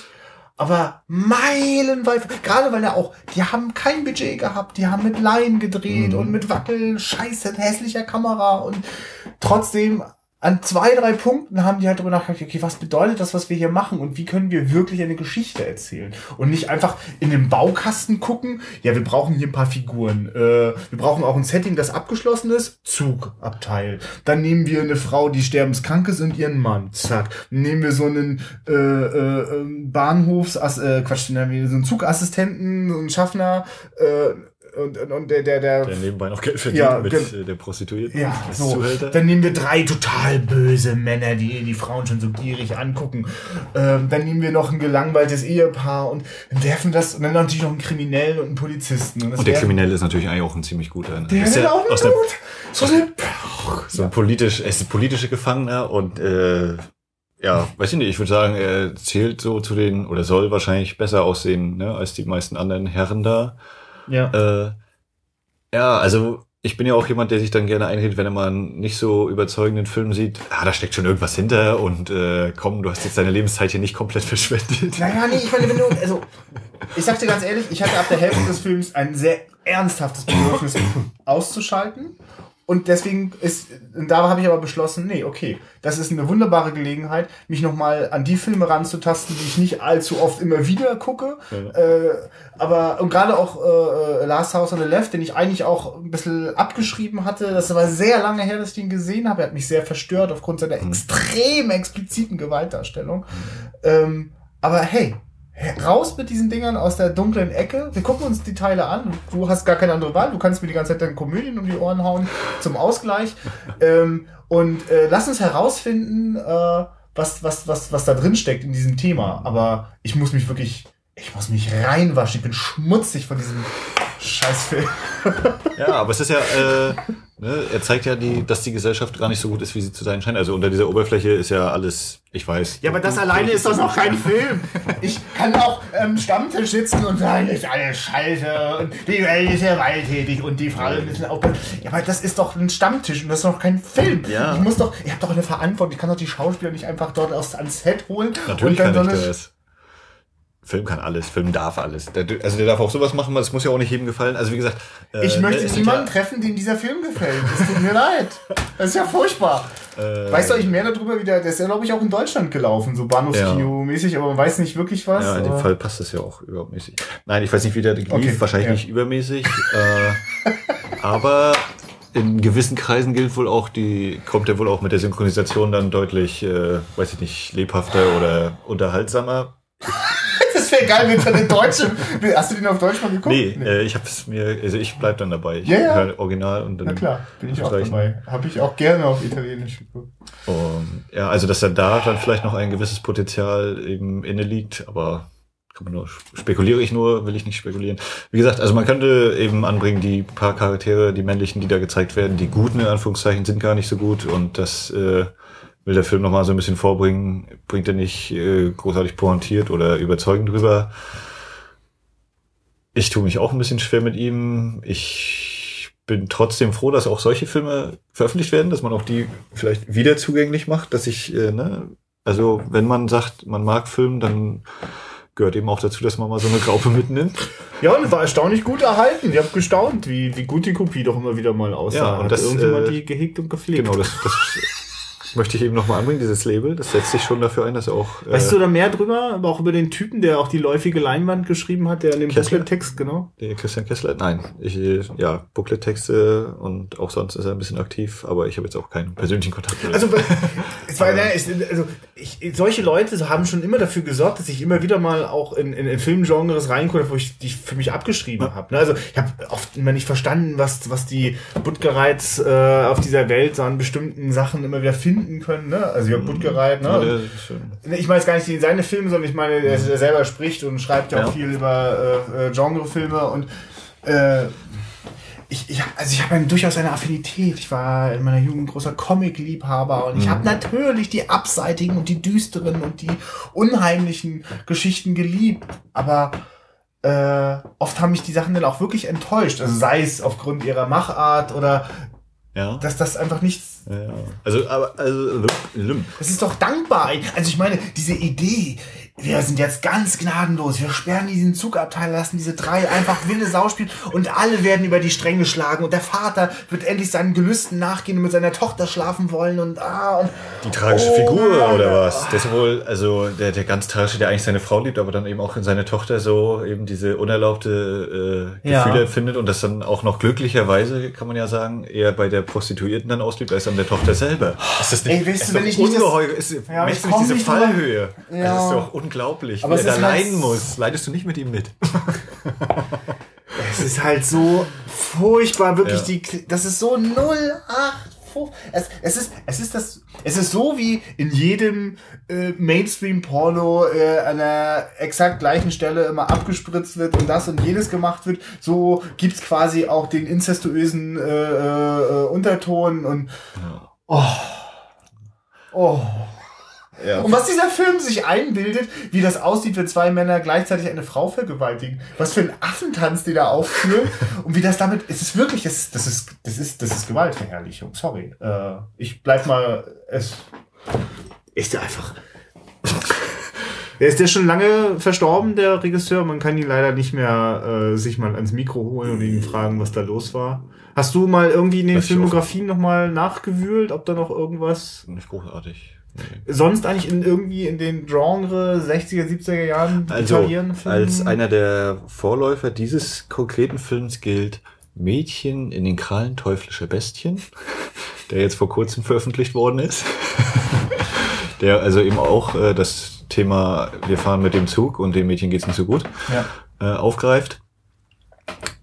Aber meilenweit, gerade weil er auch, die haben kein Budget gehabt, die haben mit Laien gedreht Mhm. und mit Wackel, scheiße, hässlicher Kamera und trotzdem an zwei, drei Punkten haben die halt darüber nachgedacht, okay, was bedeutet das, was wir hier machen und wie können wir wirklich eine Geschichte erzählen und nicht einfach in den Baukasten gucken, ja, wir brauchen hier ein paar Figuren, äh, wir brauchen auch ein Setting, das abgeschlossen ist, Zugabteil. Dann nehmen wir eine Frau, die sterbenskrank ist und ihren Mann, zack. Dann nehmen wir so einen äh, äh, ähm, Bahnhofs, äh, Quatsch, haben wir so einen Zugassistenten, so einen Schaffner, äh, und, und, und der, der, der, Der nebenbei noch Geld verdient Ja, mit äh, der Prostituierten. ja, so. Zuhälter. Dann nehmen wir drei total böse Männer, die die Frauen schon so gierig angucken. Ähm, dann nehmen wir noch ein gelangweiltes Ehepaar und werfen das und dann natürlich noch einen Kriminellen und einen Polizisten. das Und der Kriminelle ist natürlich eigentlich auch ein ziemlich guter. ne? der ist ja auch aus einen der. So eine so ein politisch, er ist ein politischer Gefangener und äh, ja, weiß ich nicht, ich würde sagen, er zählt so zu den, oder soll wahrscheinlich besser aussehen, ne, als die meisten anderen Herren da. Ja. Äh, ja, also ich bin ja auch jemand, der sich dann gerne einredet, wenn er mal einen nicht so überzeugenden Film sieht, ah, da steckt schon irgendwas hinter und äh, komm, du hast jetzt deine Lebenszeit hier nicht komplett verschwendet. Naja, nee, ich meine, wenn du, also, ich sag dir ganz ehrlich, ich hatte ab der Hälfte des Films ein sehr ernsthaftes Bedürfnis auszuschalten. Und deswegen ist, und da habe ich aber beschlossen, nee, okay, das ist eine wunderbare Gelegenheit, mich nochmal an die Filme ranzutasten, die ich nicht allzu oft immer wieder gucke. Äh, aber, und gerade auch äh, Last House on the Left, den ich eigentlich auch ein bisschen abgeschrieben hatte, das war sehr lange her, dass ich den gesehen habe. Er hat mich sehr verstört aufgrund seiner extrem expliziten Gewaltdarstellung. Ähm, aber hey, raus mit diesen Dingern aus der dunklen Ecke. Wir gucken uns die Teile an. Du hast gar keine andere Wahl. Du kannst mir die ganze Zeit deine Komödien um die Ohren hauen zum Ausgleich. Ähm, und äh, lass uns herausfinden, äh, was, was, was, was da drin steckt in diesem Thema. Aber ich muss mich wirklich, ich muss mich reinwaschen. Ich bin schmutzig von diesem Scheißfilm. Ja, aber es ist ja, äh, ne, er zeigt ja, die, dass die Gesellschaft gar nicht so gut ist, wie sie zu sein scheint. Also unter dieser Oberfläche ist ja alles, ich weiß. Ja, aber das alleine ist doch noch kein Film. Ich kann auch am Stammtisch sitzen und sagen, ist alles scheiße und die Welt ist gewalttätig und die Frauen müssen auch. Ja, aber das ist doch ein Stammtisch und das ist noch kein Film. Ja. Ich muss doch, ich habe doch eine Verantwortung. Ich kann doch die Schauspieler nicht einfach dort aus, ans Set holen. Natürlich und dann kann ich das. Film kann alles, Film darf alles. Der, also der darf auch sowas machen, es muss ja auch nicht jedem gefallen. Also wie gesagt, äh, Ich möchte ne, niemanden ja, treffen, dem dieser Film gefällt. Es tut mir leid. Das ist ja furchtbar. äh, Weißt du eigentlich mehr darüber, wie der, der ist ja, glaube ich, auch in Deutschland gelaufen, so Bahnhofskino-mäßig, aber man weiß nicht wirklich was. Ja, in dem Fall passt das ja auch übermäßig. Nein, ich weiß nicht, wie der lief, Okay, wahrscheinlich ja. nicht übermäßig. äh, aber in gewissen Kreisen gilt wohl auch, die kommt er wohl auch mit der Synchronisation dann deutlich, äh, weiß ich nicht, lebhafter oder unterhaltsamer. Wäre geil, wenn du den Deutschen. Hast du den auf Deutsch mal geguckt? Nee, Äh, ich hab's mir, also ich bleib dann dabei. Ich Ja, ja. höre Original und dann. Na klar, bin ich auch dabei. Habe ich auch gerne auf Italienisch geguckt. Und, ja, also dass er da dann vielleicht noch ein gewisses Potenzial eben inne liegt, aber kann man nur spekuliere ich nur, will ich nicht spekulieren. Wie gesagt, also man könnte eben anbringen, die paar Charaktere, die männlichen, die da gezeigt werden, die guten in Anführungszeichen sind gar nicht so gut und das äh, will der Film noch mal so ein bisschen vorbringen, bringt er nicht äh, großartig pointiert oder überzeugend drüber. Ich tue mich auch ein bisschen schwer mit ihm. Ich bin trotzdem froh, dass auch solche Filme veröffentlicht werden, dass man auch die vielleicht wieder zugänglich macht, dass ich, äh, ne, also wenn man sagt, man mag Film, dann gehört eben auch dazu, dass man mal so eine Graupe mitnimmt. Ja, und war erstaunlich gut erhalten. Ich habe gestaunt, wie, wie gut die Kopie doch immer wieder mal aussah. Ja, und Hat das, irgendjemand äh, die gehegt und gepflegt. Genau, das, das möchte ich eben nochmal anbringen, dieses Label. Das setzt sich schon dafür ein, dass er auch. äh, Weißt du da mehr drüber, aber auch über den Typen, der auch die läufige Leinwand geschrieben hat, der in dem? Booklet-Text, genau? Der Christian Kessler? Nein. Ich, äh, ja, Booklet-Texte und auch sonst ist er ein bisschen aktiv, aber ich habe jetzt auch keinen persönlichen Kontakt mit. Also, es war, ne, ich, also ich, solche Leute haben schon immer dafür gesorgt, dass ich immer wieder mal auch in, in, in Filmgenres reingucke, wo ich die für mich abgeschrieben habe. Ne? Also ich habe oft immer nicht verstanden, was, was die Butgereiz äh, auf dieser Welt so an bestimmten Sachen immer wieder finden können. Ne? Also Jörg Buttgereit, Ja, ne? schon- Nee, Ich meine jetzt gar nicht seine Filme, sondern ich meine, er, er selber spricht und schreibt ja auch Ja. viel über äh, äh, Genrefilme und äh, ich, ich, also ich habe durchaus eine Affinität. Ich war in meiner Jugend großer Comic-Liebhaber und ich habe natürlich die abseitigen und die düsteren und die unheimlichen Geschichten geliebt. Aber äh, oft haben mich die Sachen dann auch wirklich enttäuscht. Also sei es aufgrund ihrer Machart oder Ja. dass das einfach nichts. ja. Also, aber, also, Lim. Das ist doch dankbar. Also ich meine, diese Idee, wir sind jetzt ganz gnadenlos, wir sperren diesen Zugabteil, lassen diese drei einfach wilde Sau spielen und alle werden über die Stränge geschlagen und der Vater wird endlich seinen Gelüsten nachgehen und mit seiner Tochter schlafen wollen und ah und Die tragische Oh Figur Mann. oder was? Der ist wohl, also der, der ganz tragische, der eigentlich seine Frau liebt, aber dann eben auch in seine Tochter so eben diese unerlaubte äh, Ja. Gefühle empfindet und das dann auch noch glücklicherweise, kann man ja sagen, eher bei der Prostituierten dann auslebt, als an der Tochter selber. Ist das Ey, weißt ist du, ich nicht das- ungeheuer, ist, Ja, ja, ich du nicht diese nicht Fallhöhe? Ja. Das ist doch unglaublich, Aber wie es er da halt- leiden muss. Leidest du nicht mit ihm mit? es ist halt so furchtbar, wirklich Ja. die, das ist so 08. Es, es ist, es ist das, es ist so wie in jedem äh, Mainstream-Porno äh, an der exakt gleichen Stelle immer abgespritzt wird und das und jenes gemacht wird. So gibt's quasi auch den incestuösen äh, äh, Unterton und oh, oh. Ja. Und was dieser Film sich einbildet, wie das aussieht, wenn zwei Männer gleichzeitig eine Frau vergewaltigen. Was für ein Affentanz die da aufführen. und wie das damit, es ist wirklich, das, das ist, das ist, das ist Gewaltverherrlichung. Sorry. Äh, ich bleib mal, es ist ja einfach. Der ist ja schon lange verstorben, der Regisseur. Man kann ihn leider nicht mehr äh, sich mal ans Mikro holen und ihn fragen, was da los war. Hast du mal irgendwie in den. Filmografien nochmal nachgewühlt, ob da noch irgendwas Nicht großartig. Nee. sonst eigentlich in irgendwie in den Genre 60er, 70er Jahren Also, Italienfilmen? als einer der Vorläufer dieses konkreten Films gilt Mädchen in den Krallen teuflischer Bestien, der jetzt vor kurzem veröffentlicht worden ist. der also eben auch äh, das Thema, wir fahren mit dem Zug und dem Mädchen geht's nicht so gut, ja. äh, aufgreift.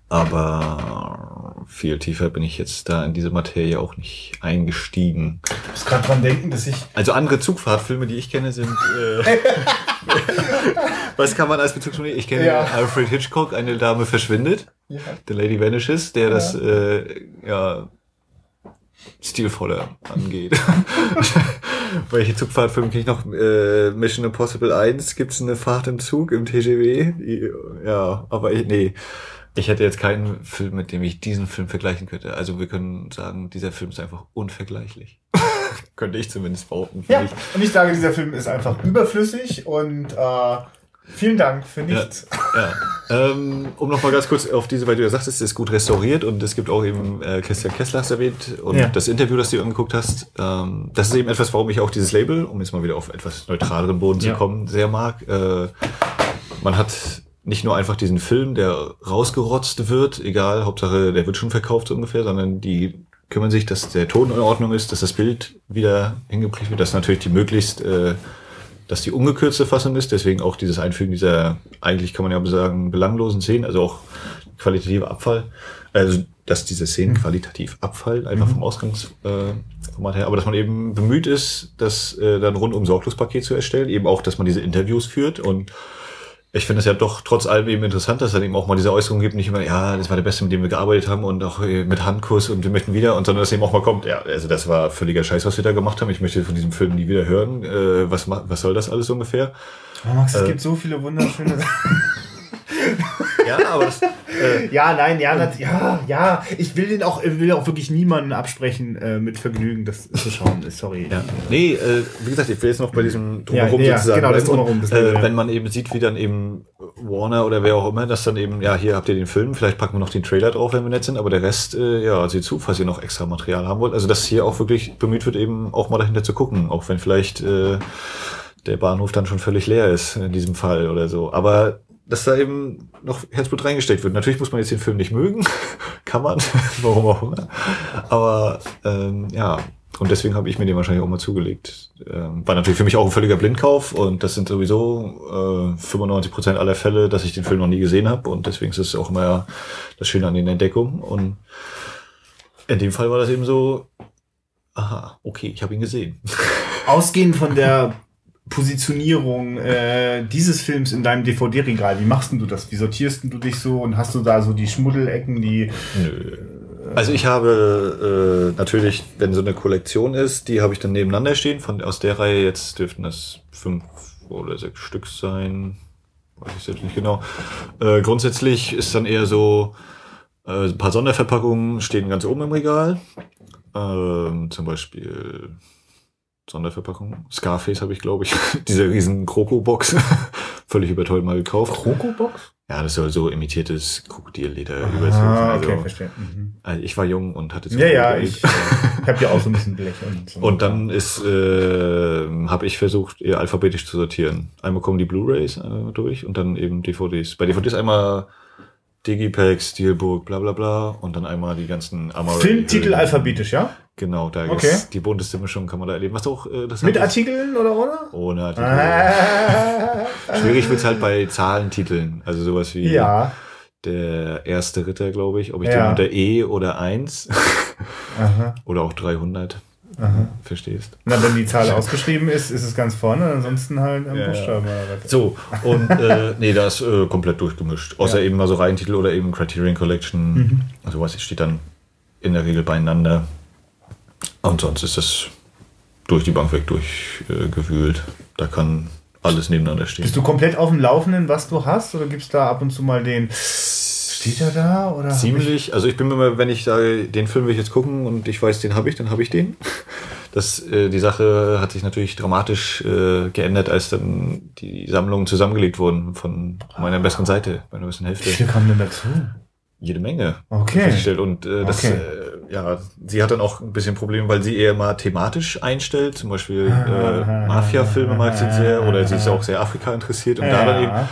Aber viel tiefer bin ich jetzt da in diese Materie auch nicht eingestiegen. Ich muss gerade dran denken, dass ich Also andere Zugfahrtfilme, die ich kenne, sind. Äh, was kann man als Bezug nehmen? Ich kenne Ja. Alfred Hitchcock, eine Dame verschwindet, ja. The Lady Vanishes, der das äh, ja stilvoller angeht. Welche Zugfahrtfilme kenne ich noch? Äh, Mission Impossible 1 gibt's eine Fahrt im Zug im TGW. Ja, aber ich, nee. Ich hätte jetzt keinen Film, mit dem ich diesen Film vergleichen könnte. Also wir können sagen, dieser Film ist einfach unvergleichlich. könnte ich zumindest behaupten. ja, ich. und ich sage, dieser Film ist einfach überflüssig und äh, vielen Dank für nichts. Ja. Ähm, um noch mal ganz kurz auf diese, weil du ja sagst, es ist gut restauriert und es gibt auch eben äh, Christian Kessler hast erwähnt und Ja. das Interview, das du angeguckt hast, ähm, das ist eben etwas, warum ich auch dieses Label, um jetzt mal wieder auf etwas neutraleren Boden zu Ja. kommen, sehr mag. Äh, man hat nicht nur einfach diesen Film, der rausgerotzt wird, egal, Hauptsache, der wird schon verkauft so ungefähr, sondern die kümmern sich, dass der Ton in Ordnung ist, dass das Bild wieder hingekriegt wird, dass natürlich die möglichst äh, dass die ungekürzte Fassung ist, deswegen auch dieses Einfügen dieser, eigentlich kann man ja sagen, belanglosen Szenen, also auch qualitativer Abfall, also dass diese Szenen qualitativ abfallen, einfach vom Ausgangsformat äh, her, aber dass man eben bemüht ist, das äh, dann rundum Sorglospaket zu erstellen, eben auch, dass man diese Interviews führt und ich finde es ja doch trotz allem eben interessant, dass es dann eben auch mal diese Äußerung gibt, nicht immer, ja, das war der Beste, mit dem wir gearbeitet haben und auch äh, mit Handkuss und wir möchten wieder, und sondern dass eben auch mal kommt, ja, also das war völliger Scheiß, was wir da gemacht haben. Ich möchte von diesem Film nie wieder hören. Äh, was, was soll das alles ungefähr? Oh, Max, es Äh. gibt so viele wunderschöne Ja, aber das, äh, Ja, nein, ja, nat- ja, ja. Ich will den auch, will auch wirklich niemanden absprechen, äh, mit Vergnügen das zu schauen. Sorry. ja. Nee, äh, wie gesagt, ich will jetzt noch bei diesem Ja, ja, sozusagen genau, das. Drumherum, das äh, wenn man eben sieht, wie dann eben Warner oder wer auch immer, das dann eben, ja, hier habt ihr den Film, vielleicht packen wir noch den Trailer drauf, wenn wir nett sind, aber der Rest, äh, ja, seht zu, falls ihr noch extra Material haben wollt. Also, dass hier auch wirklich bemüht wird, eben auch mal dahinter zu gucken, auch wenn vielleicht äh, der Bahnhof dann schon völlig leer ist in diesem Fall oder so. Aber dass da eben noch Herzblut reingesteckt wird. Natürlich muss man jetzt den Film nicht mögen, kann man, warum auch immer. Aber ähm, ja, und deswegen habe ich mir den wahrscheinlich auch mal zugelegt. Ähm, war natürlich für mich auch ein völliger Blindkauf und das sind sowieso äh, 95 Prozent aller Fälle, dass ich den Film noch nie gesehen habe und deswegen ist es auch immer das Schöne an den Entdeckungen. Und in dem Fall war das eben so, aha, okay, ich habe ihn gesehen. Ausgehend von der Positionierung äh, dieses Films in deinem DVD-Regal, wie machst denn du das? Wie sortierst du dich so und hast du da so die Schmuddelecken, die Nö. Also ich habe äh, natürlich, wenn so eine Kollektion ist, die habe ich dann nebeneinander stehen. Von aus der Reihe jetzt dürften das fünf oder sechs Stück sein. Weiß ich selbst nicht genau. Äh, grundsätzlich ist dann eher so, äh, ein paar Sonderverpackungen stehen ganz oben im Regal. Ähm, zum Beispiel Sonderverpackung. Scarface habe ich, glaube ich, diese riesen Kroko-Box. Völlig überteuert mal gekauft. Kroko-Box? Ja, das soll so imitiertes Krokodilleder Ah, okay, verstehe. Mhm. also ich war jung und hatte zu Ja, viel ja, Geld. ich, ich habe ja auch so ein bisschen Blech. Und, so. Und dann ist, äh, habe ich versucht, eher alphabetisch zu sortieren. Einmal kommen die Blu-rays äh, durch und dann eben DVDs. Bei DVDs einmal Digipack, Steelbook, bla bla bla und dann einmal die ganzen Amara Filmtitel alphabetisch, ja? Genau, da Okay. ist die bunteste Mischung kann man da erleben. Was auch äh, das Mit Artikeln oder ohne? ohne Artikel. Ah, Schwierig wird's halt bei Zahlentiteln, also sowas wie ja. der erste Ritter, glaube ich, ob ich Ja. den unter E oder 1 Aha, oder auch 300 aha. verstehst. Na, wenn die Zahl ausgeschrieben ist, ist es ganz vorne, ansonsten halt am Ja, ja. Buchstaben. So, und äh, nee, da ist äh, komplett durchgemischt. Außer Ja. eben mal so Reihentitel oder eben Criterion Collection. Mhm. Sowas steht dann in der Regel beieinander. Und sonst ist das durch die Bank weg durchgewühlt. Äh, da kann alles nebeneinander stehen. Bist du komplett auf dem Laufenden, was du hast? Oder gibt's da ab und zu mal den. Steht er da? Oder hab ich- Ziemlich, also ich bin mir immer, wenn ich sage, den Film will ich jetzt gucken und ich weiß, den habe ich, dann habe ich den. Das, äh, die Sache hat sich natürlich dramatisch äh, geändert, als dann die Sammlungen zusammengelegt wurden von meiner besseren Seite, meiner besten Wie Hälfte. viele kamen denn dazu? Jede Menge. Okay. Und äh, das, Okay. Ja, sie hat dann auch ein bisschen Probleme, weil sie eher mal thematisch einstellt. Zum Beispiel äh, Mafia-Filme mag sie sehr oder sie ist ja auch sehr Afrika interessiert und da dann eben. Ja.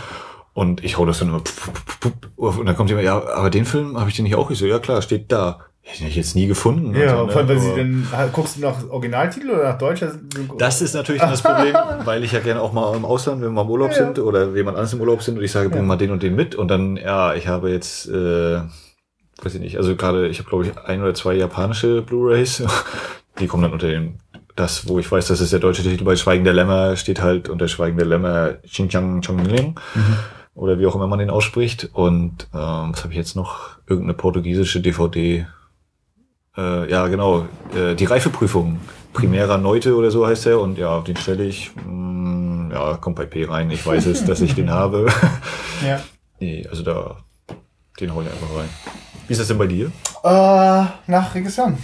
Und ich hau das dann immer pf, pf, pf, und dann kommt jemand, ja, aber den Film habe ich den nicht auch. Ich so, ja klar, steht da. Hätte ich jetzt nie gefunden. Ja, Und so, vor allem, ne? wenn sie denn, guckst du nach Originaltitel oder nach deutscher Synchro? das ist natürlich dann das Problem, weil ich ja gerne auch mal im Ausland, wenn wir im Urlaub Ja. sind oder jemand anderes im Urlaub sind und ich sage, bring Ja. mal den und den mit und dann, ja, ich habe jetzt, äh, weiß ich nicht, also gerade, ich habe glaube ich ein oder zwei japanische Blu-Rays, die kommen dann unter den, das, wo ich weiß, das ist der deutsche Titel bei Schweigen der Lämmer, steht halt unter Schweigen der Lämmer Xinjiang Chongling oder wie auch immer man den ausspricht und ähm, was habe ich jetzt noch? Irgendeine portugiesische DVD, äh, ja, genau. Äh, die Reifeprüfung. Primera Neute oder so heißt er. Und ja, den stelle ich. Mh, ja, kommt bei P rein. Ich weiß es, dass ich den habe. Ja. nee, also da. Den hau ich einfach rein. Wie ist das denn bei dir? Äh, nach Regisseur.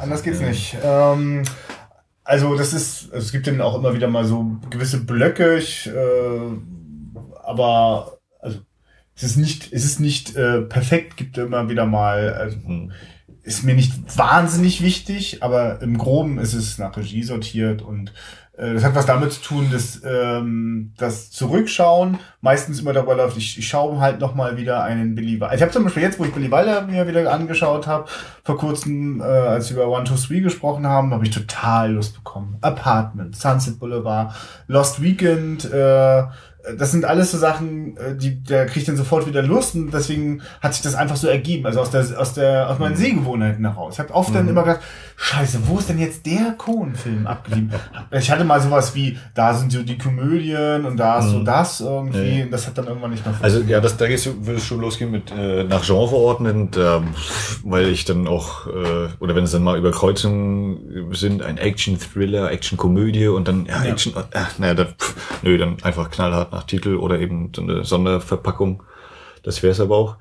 Anders geht's nicht. Ähm, also das ist, also es gibt dann auch immer wieder mal so gewisse Blöcke, ich, äh, aber also es ist nicht, es ist nicht äh, perfekt, gibt immer wieder mal, also, Hm. ist mir nicht wahnsinnig wichtig, aber im Groben ist es nach Regie sortiert und das hat was damit zu tun, dass ähm, das Zurückschauen meistens immer dabei läuft, ich, ich schaue halt noch mal wieder einen Billy Wilder. Ich habe zum Beispiel jetzt, wo ich Billy Wilder mir wieder angeschaut habe, vor kurzem, äh, als wir über One, Two, Three gesprochen haben, habe ich total Lust bekommen. Apartment, Sunset Boulevard, Lost Weekend, äh, das sind alles so Sachen, äh, die, da kriege ich dann sofort wieder Lust und deswegen hat sich das einfach so ergeben, also aus der, aus der, aus meinen Sehgewohnheiten heraus. Ich habe oft dann immer gedacht, scheiße, wo ist denn jetzt der Cohen-Film abgeblieben? Ich hatte mal sowas wie, da sind so die Komödien und da ist so das irgendwie, Ja. und das hat dann irgendwann nicht mehr Also ja, das, da würde es schon losgehen mit äh, nach Genre ordnen, da, weil ich dann auch, äh, oder wenn es dann mal Überkreuzungen sind, ein Action-Thriller, Action-Komödie und dann, ja, Ja. Action, äh, naja, dann, pff, nö, dann einfach knallhart nach Titel oder eben so eine Sonderverpackung. Das wär's aber auch.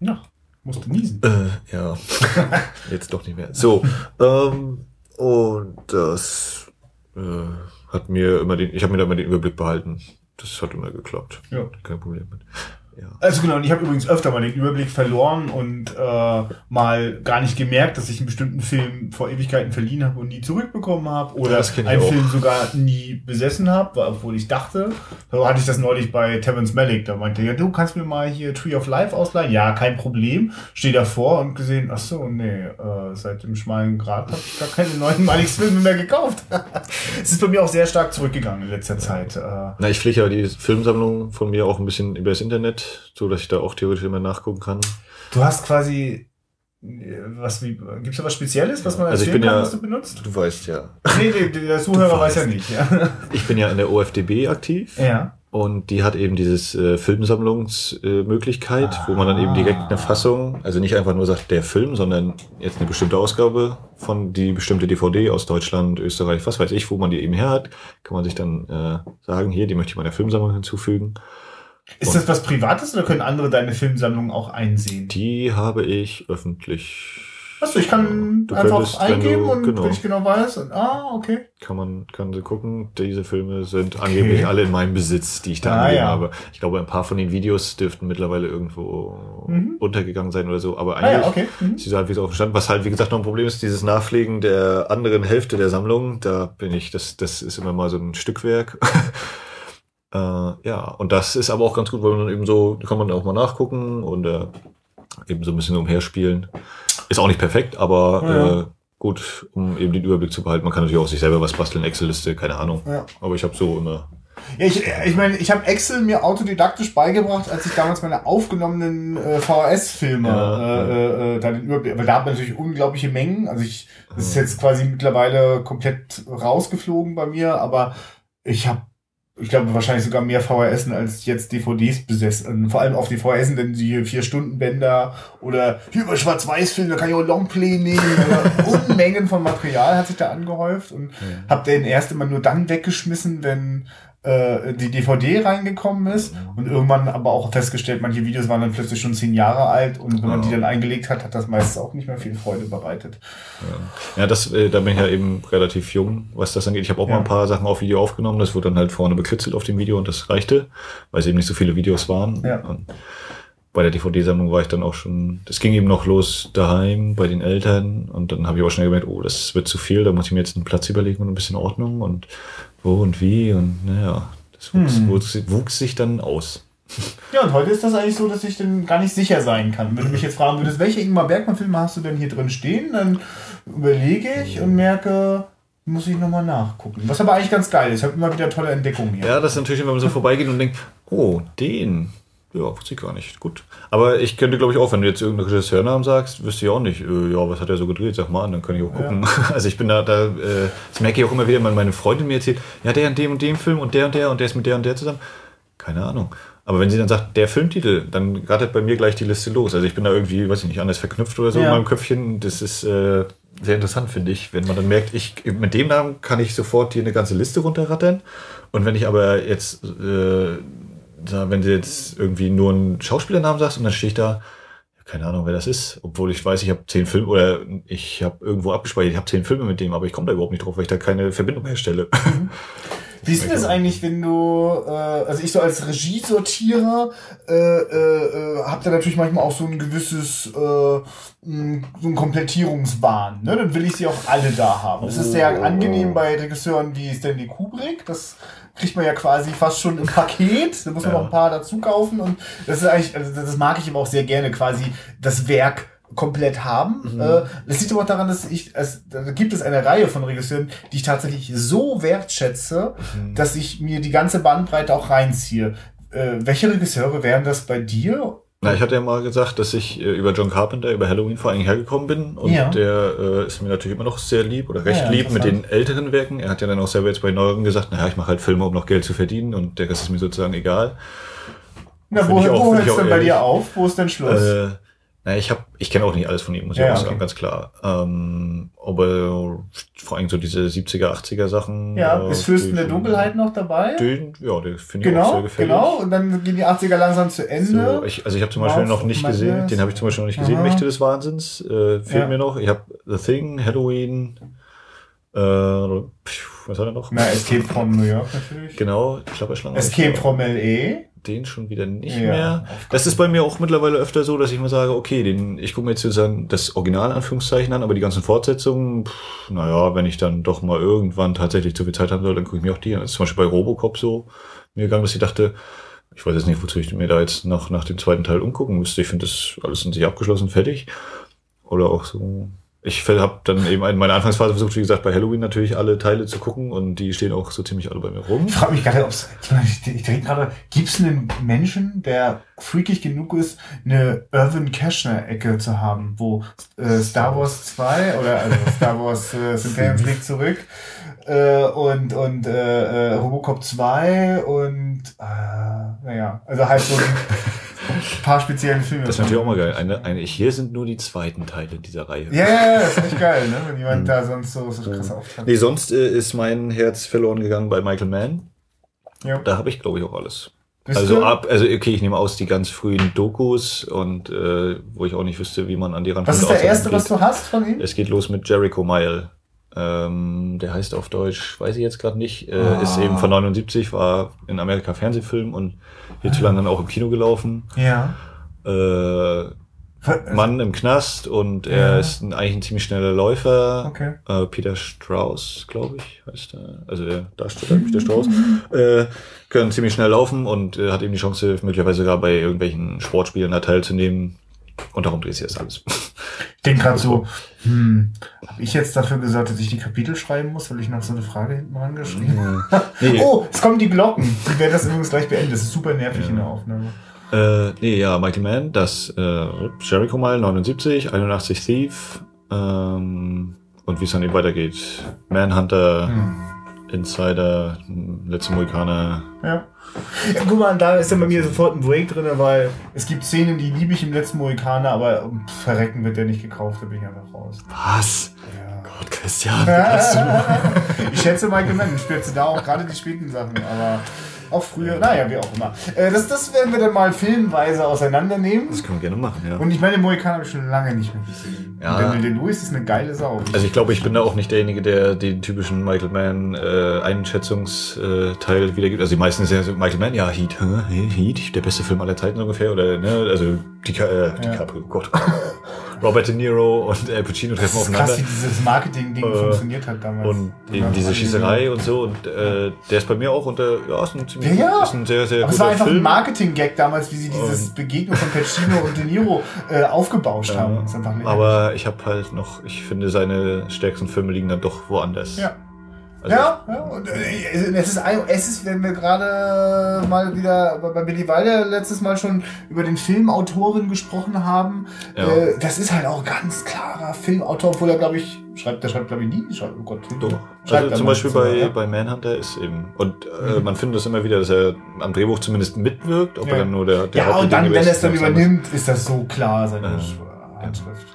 Ja, musste niesen. Äh, ja, jetzt doch nicht mehr. So, ähm, und das äh, hat mir immer den, ich habe mir da immer den Überblick behalten. Das hat immer geklappt. Ja. Kein Problem mit. Ja. Also genau, und ich habe übrigens öfter mal den Überblick verloren und äh, mal gar nicht gemerkt, dass ich einen bestimmten Film vor Ewigkeiten verliehen habe und nie zurückbekommen habe oder einen auch. Film sogar nie besessen habe, obwohl ich dachte. So hatte ich das neulich bei Terrence Malick, da meinte er, ja, du kannst mir mal hier Tree of Life ausleihen. Ja, kein Problem. Stehe davor und gesehen, ach so, nee, äh, seit dem schmalen Grad habe ich gar keine neuen Maliks Filme mehr gekauft. es ist bei mir auch sehr stark zurückgegangen in letzter Zeit. Äh, Na, ich pflege ja die Filmsammlung von mir auch ein bisschen über das Internet, so dass ich da auch theoretisch immer nachgucken kann. Du hast quasi was wie gibt's da was Spezielles, was man Also ich bin kann, ja- was du benutzt? Du weißt ja. Nee, nee, der Zuhörer weiß ja nicht. Ja. Ich bin ja in der OFDB aktiv ja. Und die hat eben dieses äh, Filmsammlungsmöglichkeit, äh, wo man dann eben direkt eine Fassung, also nicht einfach nur sagt der Film, sondern jetzt eine bestimmte Ausgabe von die bestimmte DVD aus Deutschland, Österreich, was weiß ich, wo man die eben her hat, kann man sich dann äh, sagen, hier, die möchte ich meiner Filmsammlung hinzufügen. Ist das was Privates oder können andere deine Filmsammlung auch einsehen? Die habe ich öffentlich Achso, ich kann du einfach könntest, eingeben du, und genau. wenn ich genau weiß. Und, ah, okay. Kann man kann sie gucken. Diese Filme sind okay. angeblich alle in meinem Besitz, die ich da ah, angegeben ja. habe. Ich glaube, ein paar von den Videos dürften mittlerweile irgendwo mhm. untergegangen sein oder so. Aber eigentlich ah, ja, okay. mhm. ist sie halt wie so auf Stand. Was halt, wie gesagt, noch ein Problem ist, dieses Nachpflegen der anderen Hälfte der Sammlung. Da bin ich, das, das ist immer mal so ein Stückwerk. äh, ja, und das ist aber auch ganz gut, weil man dann eben so, kann man auch mal nachgucken und äh, eben so ein bisschen umherspielen. Ist auch nicht perfekt, aber ja. äh, gut, um eben den Überblick zu behalten. Man kann natürlich auch sich selber was basteln, Excel-Liste, keine Ahnung. Ja. Aber ich habe so immer. Ja, ich, ich meine, ich habe Excel mir autodidaktisch beigebracht, als ich damals meine aufgenommenen äh, VHS-Filme ja, äh, äh, da den Überblick, weil da hat man natürlich unglaubliche Mengen. Also ich, das ist jetzt quasi mittlerweile komplett rausgeflogen bei mir, aber ich habe ich glaube, wahrscheinlich sogar mehr VHS als jetzt DVDs besessen. Vor allem auf die VHS, denn die vier Stunden Bänder oder über Schwarz-Weiß-Film, da kann ich auch Longplay nehmen. Unmengen von Material hat sich da angehäuft und ja. habe den erst immer nur dann weggeschmissen, wenn die DVD reingekommen ist und irgendwann aber auch festgestellt, manche Videos waren dann plötzlich schon zehn Jahre alt und wenn man die dann eingelegt hat, hat das meistens auch nicht mehr viel Freude bereitet. Ja, ja das, äh, da bin ich ja eben relativ jung, was das angeht. Ich habe auch ja. mal ein paar Sachen auf Video aufgenommen, das wurde dann halt vorne bekritzelt auf dem Video und das reichte, weil es eben nicht so viele Videos waren. Ja. Und bei der DVD-Sammlung war ich dann auch schon, das ging eben noch los daheim bei den Eltern und dann habe ich auch schnell gemerkt, oh, das wird zu viel, da muss ich mir jetzt einen Platz überlegen und ein bisschen Ordnung und wo und wie und naja, das wuchs, hm. wuchs, wuchs sich dann aus. Ja, und heute ist das eigentlich so, dass ich dann gar nicht sicher sein kann. Wenn du mich jetzt fragen würdest, welche Ingmar Bergmann-Filme hast du denn hier drin stehen, dann überlege ich und merke, muss ich nochmal nachgucken. Was aber eigentlich ganz geil ist. Ich habe immer wieder tolle Entdeckungen hier. Ja, das ist natürlich, wenn man so vorbeigeht und denkt, oh, den, ja, wusste ich gar nicht. Gut. Aber ich könnte, glaube ich, auch, wenn du jetzt irgendeinen Regisseurnamen sagst, wüsste ich auch nicht, äh, ja, was hat er so gedreht? Sag mal an, dann kann ich auch gucken. Ja. Also ich bin da, da äh, das merke ich auch immer wieder, wenn meine Freundin mir erzählt, ja, der und dem und dem Film und der und der und der ist mit der und der zusammen. Keine Ahnung. Aber wenn sie dann sagt, der Filmtitel, dann rattert bei mir gleich die Liste los. Also ich bin da irgendwie, weiß ich nicht, anders verknüpft oder so ja. in meinem Köpfchen. Das ist äh, sehr interessant, finde ich, wenn man dann merkt, ich mit dem Namen kann ich sofort hier eine ganze Liste runterrattern. Und wenn ich aber jetzt äh, wenn du jetzt irgendwie nur einen Schauspielernamen sagst und dann stehe ich da, keine Ahnung, wer das ist, obwohl ich weiß, ich habe zehn Filme oder ich habe irgendwo abgespeichert, ich habe zehn Filme mit dem, aber ich komme da überhaupt nicht drauf, weil ich da keine Verbindung herstelle. Mhm. Wie ist denn das eigentlich, wenn du, äh, also ich so als Regiesortierer, äh, äh, äh, hab da natürlich manchmal auch so ein gewisses, äh, so ein Komplettierungswahn, ne? Dann will ich sie auch alle da haben. Das ist sehr oh. angenehm bei Regisseuren wie Stanley Kubrick, das kriegt man ja quasi fast schon im Paket. Da muss man ja. noch ein paar dazu kaufen. Und das ist eigentlich, also das mag ich ihm auch sehr gerne, quasi das Werk komplett haben. Mhm. Äh, das liegt aber auch daran, dass ich, es, da gibt es eine Reihe von Regisseuren, die ich tatsächlich so wertschätze, mhm. dass ich mir die ganze Bandbreite auch reinziehe. Äh, welche Regisseure wären das bei dir na, ich hatte ja mal gesagt, dass ich äh, über John Carpenter, über Halloween vor allem hergekommen bin. Und ja. der äh, ist mir natürlich immer noch sehr lieb oder recht ja, lieb mit den älteren Werken. Er hat ja dann auch selber jetzt bei neueren gesagt, naja, ich mache halt Filme, um noch Geld zu verdienen und der Rest ist mir sozusagen egal. Na, wo, wo hört es denn bei dir auf? Wo ist denn Schluss? Äh, naja, ich habe, ich kenne auch nicht alles von ihm, muss ja, ich auch sagen, okay. ganz klar. Ähm, aber vor allem so diese 70er, 80er Sachen. Ja, äh, ist Fürsten der Dunkelheit noch dabei? Den, ja, den finde ich genau, auch sehr gefällig. Genau, und dann gehen die 80er langsam zu Ende. So, ich, also ich habe zum Beispiel noch nicht gesehen, den habe ich zum Beispiel noch nicht gesehen, Aha. Mächte des Wahnsinns, äh, fehlt ja. mir noch. Ich habe The Thing, Halloween, äh, was hat er noch? Na, Escape from New York natürlich. Genau, Klapperschlange. Escape from L.A den schon wieder nicht ja, mehr. Das ist bei mir auch mittlerweile öfter so, dass ich mal sage, okay, den, ich gucke mir jetzt sozusagen das Original Anführungszeichen an, aber die ganzen Fortsetzungen, pff, naja, wenn ich dann doch mal irgendwann tatsächlich zu viel Zeit haben soll, dann gucke ich mir auch die an. Das ist zum Beispiel bei Robocop so mir gegangen, dass ich dachte, ich weiß jetzt nicht, wozu ich mir da jetzt noch nach dem zweiten Teil umgucken müsste. Ich finde das alles in sich abgeschlossen, fertig. Oder auch so ich habe dann eben in meiner Anfangsphase versucht, wie gesagt, bei Halloween natürlich alle Teile zu gucken und die stehen auch so ziemlich alle bei mir rum. Ich frage mich gerade, ob es, ich, ich denke gerade, gibt es einen Menschen, der freakig genug ist, eine Irvin Cashner-Ecke zu haben, wo äh, Star Wars 2 oder also Star Wars äh, Imperium fliegt zurück äh, und, und äh, äh, Robocop 2 und äh, naja, also halt so ein paar spezielle Filme. Das ist natürlich auch mal geil. Eine, eine, hier sind nur die zweiten Teile dieser Reihe. Ja, ja, ja, das ist echt geil, ne? wenn jemand da sonst so, so krass auftaucht. Nee, sonst äh, ist mein Herz verloren gegangen bei Michael Mann. Ja. Da habe ich, glaube ich, auch alles. Bist also du- ab, also okay, ich nehme aus die ganz frühen Dokus und äh, wo ich auch nicht wüsste, wie man an die rankommt. Was ist der erste, was du hast von ihm? Es geht los mit Jericho Mile. Ähm, der heißt auf Deutsch, weiß ich jetzt gerade nicht, äh, Ah. ist eben von 79, war in Amerika Fernsehfilm und hierzulande dann auch im Kino gelaufen. Ja. Äh, Mann im Knast und er Ja. ist ein, eigentlich ein ziemlich schneller Läufer. Okay. Äh, Peter Strauss, glaube ich, heißt er. Also der Darsteller Peter Strauss. Äh, können ziemlich schnell laufen und äh, hat eben die Chance, möglicherweise sogar bei irgendwelchen Sportspielen da teilzunehmen. Und darum dreht sich das alles. Ich denke gerade so, hm, habe ich jetzt dafür gesorgt, dass ich die Kapitel schreiben muss, weil ich noch so eine Frage hinten dran geschrieben habe? Nee. Oh, es kommen die Glocken. Die werden das übrigens gleich beenden. Das ist super nervig in der Aufnahme. Äh, nee, ja, Mighty Man, das äh, Jericho Mile 79, 81 Thief ähm, und wie es dann eben weitergeht. Manhunter, Insider, letzte Mohikaner. Ja. ja. Guck mal, da ist dann bei mir sofort ein Break drin, weil es gibt Szenen, die liebe ich im letzten Mohikaner, aber verrecken wird der nicht gekauft, da bin ich einfach raus. Was? Ja. Gott, Christian, wie kannst du? Ich schätze Michael Mann, spielst du da auch gerade die späten Sachen, aber auch früher, naja, wie auch immer. Äh, das, das werden wir dann mal filmweise auseinandernehmen. Das können wir gerne machen, ja. Und ich meine, Mohikaner habe ich schon lange nicht mehr gesehen. Ja. Und Daniel Day-Lewis ist eine geile Sau. Also ich glaube, ich bin da auch nicht derjenige, der den typischen Michael Mann äh, Einschätzungsteil wiedergibt. Also die meisten sind ja so, Michael Mann, ja, Heat? Heat, der beste Film aller Zeiten ungefähr, oder, ne, also Dica, äh, DiCaprio, oh Gott. Robert De Niro und Al Pacino treffen ist krass, aufeinander. wie dieses Marketing-Ding Äh, funktioniert hat damals. Und eben diese Schießerei und so. Und äh, der ist bei mir auch unter, ja, ist ein ziemlich, Ja, ja. ist ein sehr, sehr Aber es guter war einfach Film. ein Marketing-Gag damals, wie sie dieses Begegnung von Pacino und De Niro äh, aufgebauscht haben. Aber ich habe halt noch, ich finde, seine stärksten Filme liegen dann doch woanders. ja. Also, ja, ja, und äh, es ist, es ist, wenn wir gerade mal wieder bei Billy Wilder letztes Mal schon über den Filmautoren gesprochen haben, Ja. äh, das ist halt auch ganz klarer Filmautor, obwohl er, glaube ich, schreibt, der schreibt, glaube ich, nie, schreibt, oh Gott, Doch. schreibt Also zum mal Beispiel bei, ja. bei Manhunter ist eben. Und äh, Mhm. man findet das immer wieder, dass er am Drehbuch zumindest mitwirkt, ob Ja. er dann nur der, der Ja, und dann, wenn er es dann übernimmt, ist das so klar, seine. Handschrift.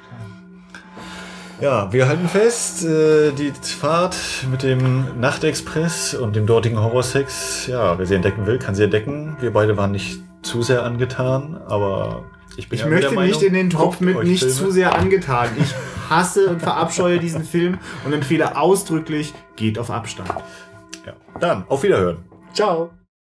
Ja, wir halten fest, äh, die Fahrt mit dem Nachtexpress und dem dortigen Horrorsex, ja, wer sie entdecken will, kann sie entdecken. Wir beide waren nicht zu sehr angetan, aber ich bin Ich ja möchte der nicht Meinung, in den Topf mit nicht Filme. zu sehr angetan. Ich hasse und verabscheue diesen Film und empfehle ausdrücklich, geht auf Abstand. Ja. Dann, auf Wiederhören. Ciao.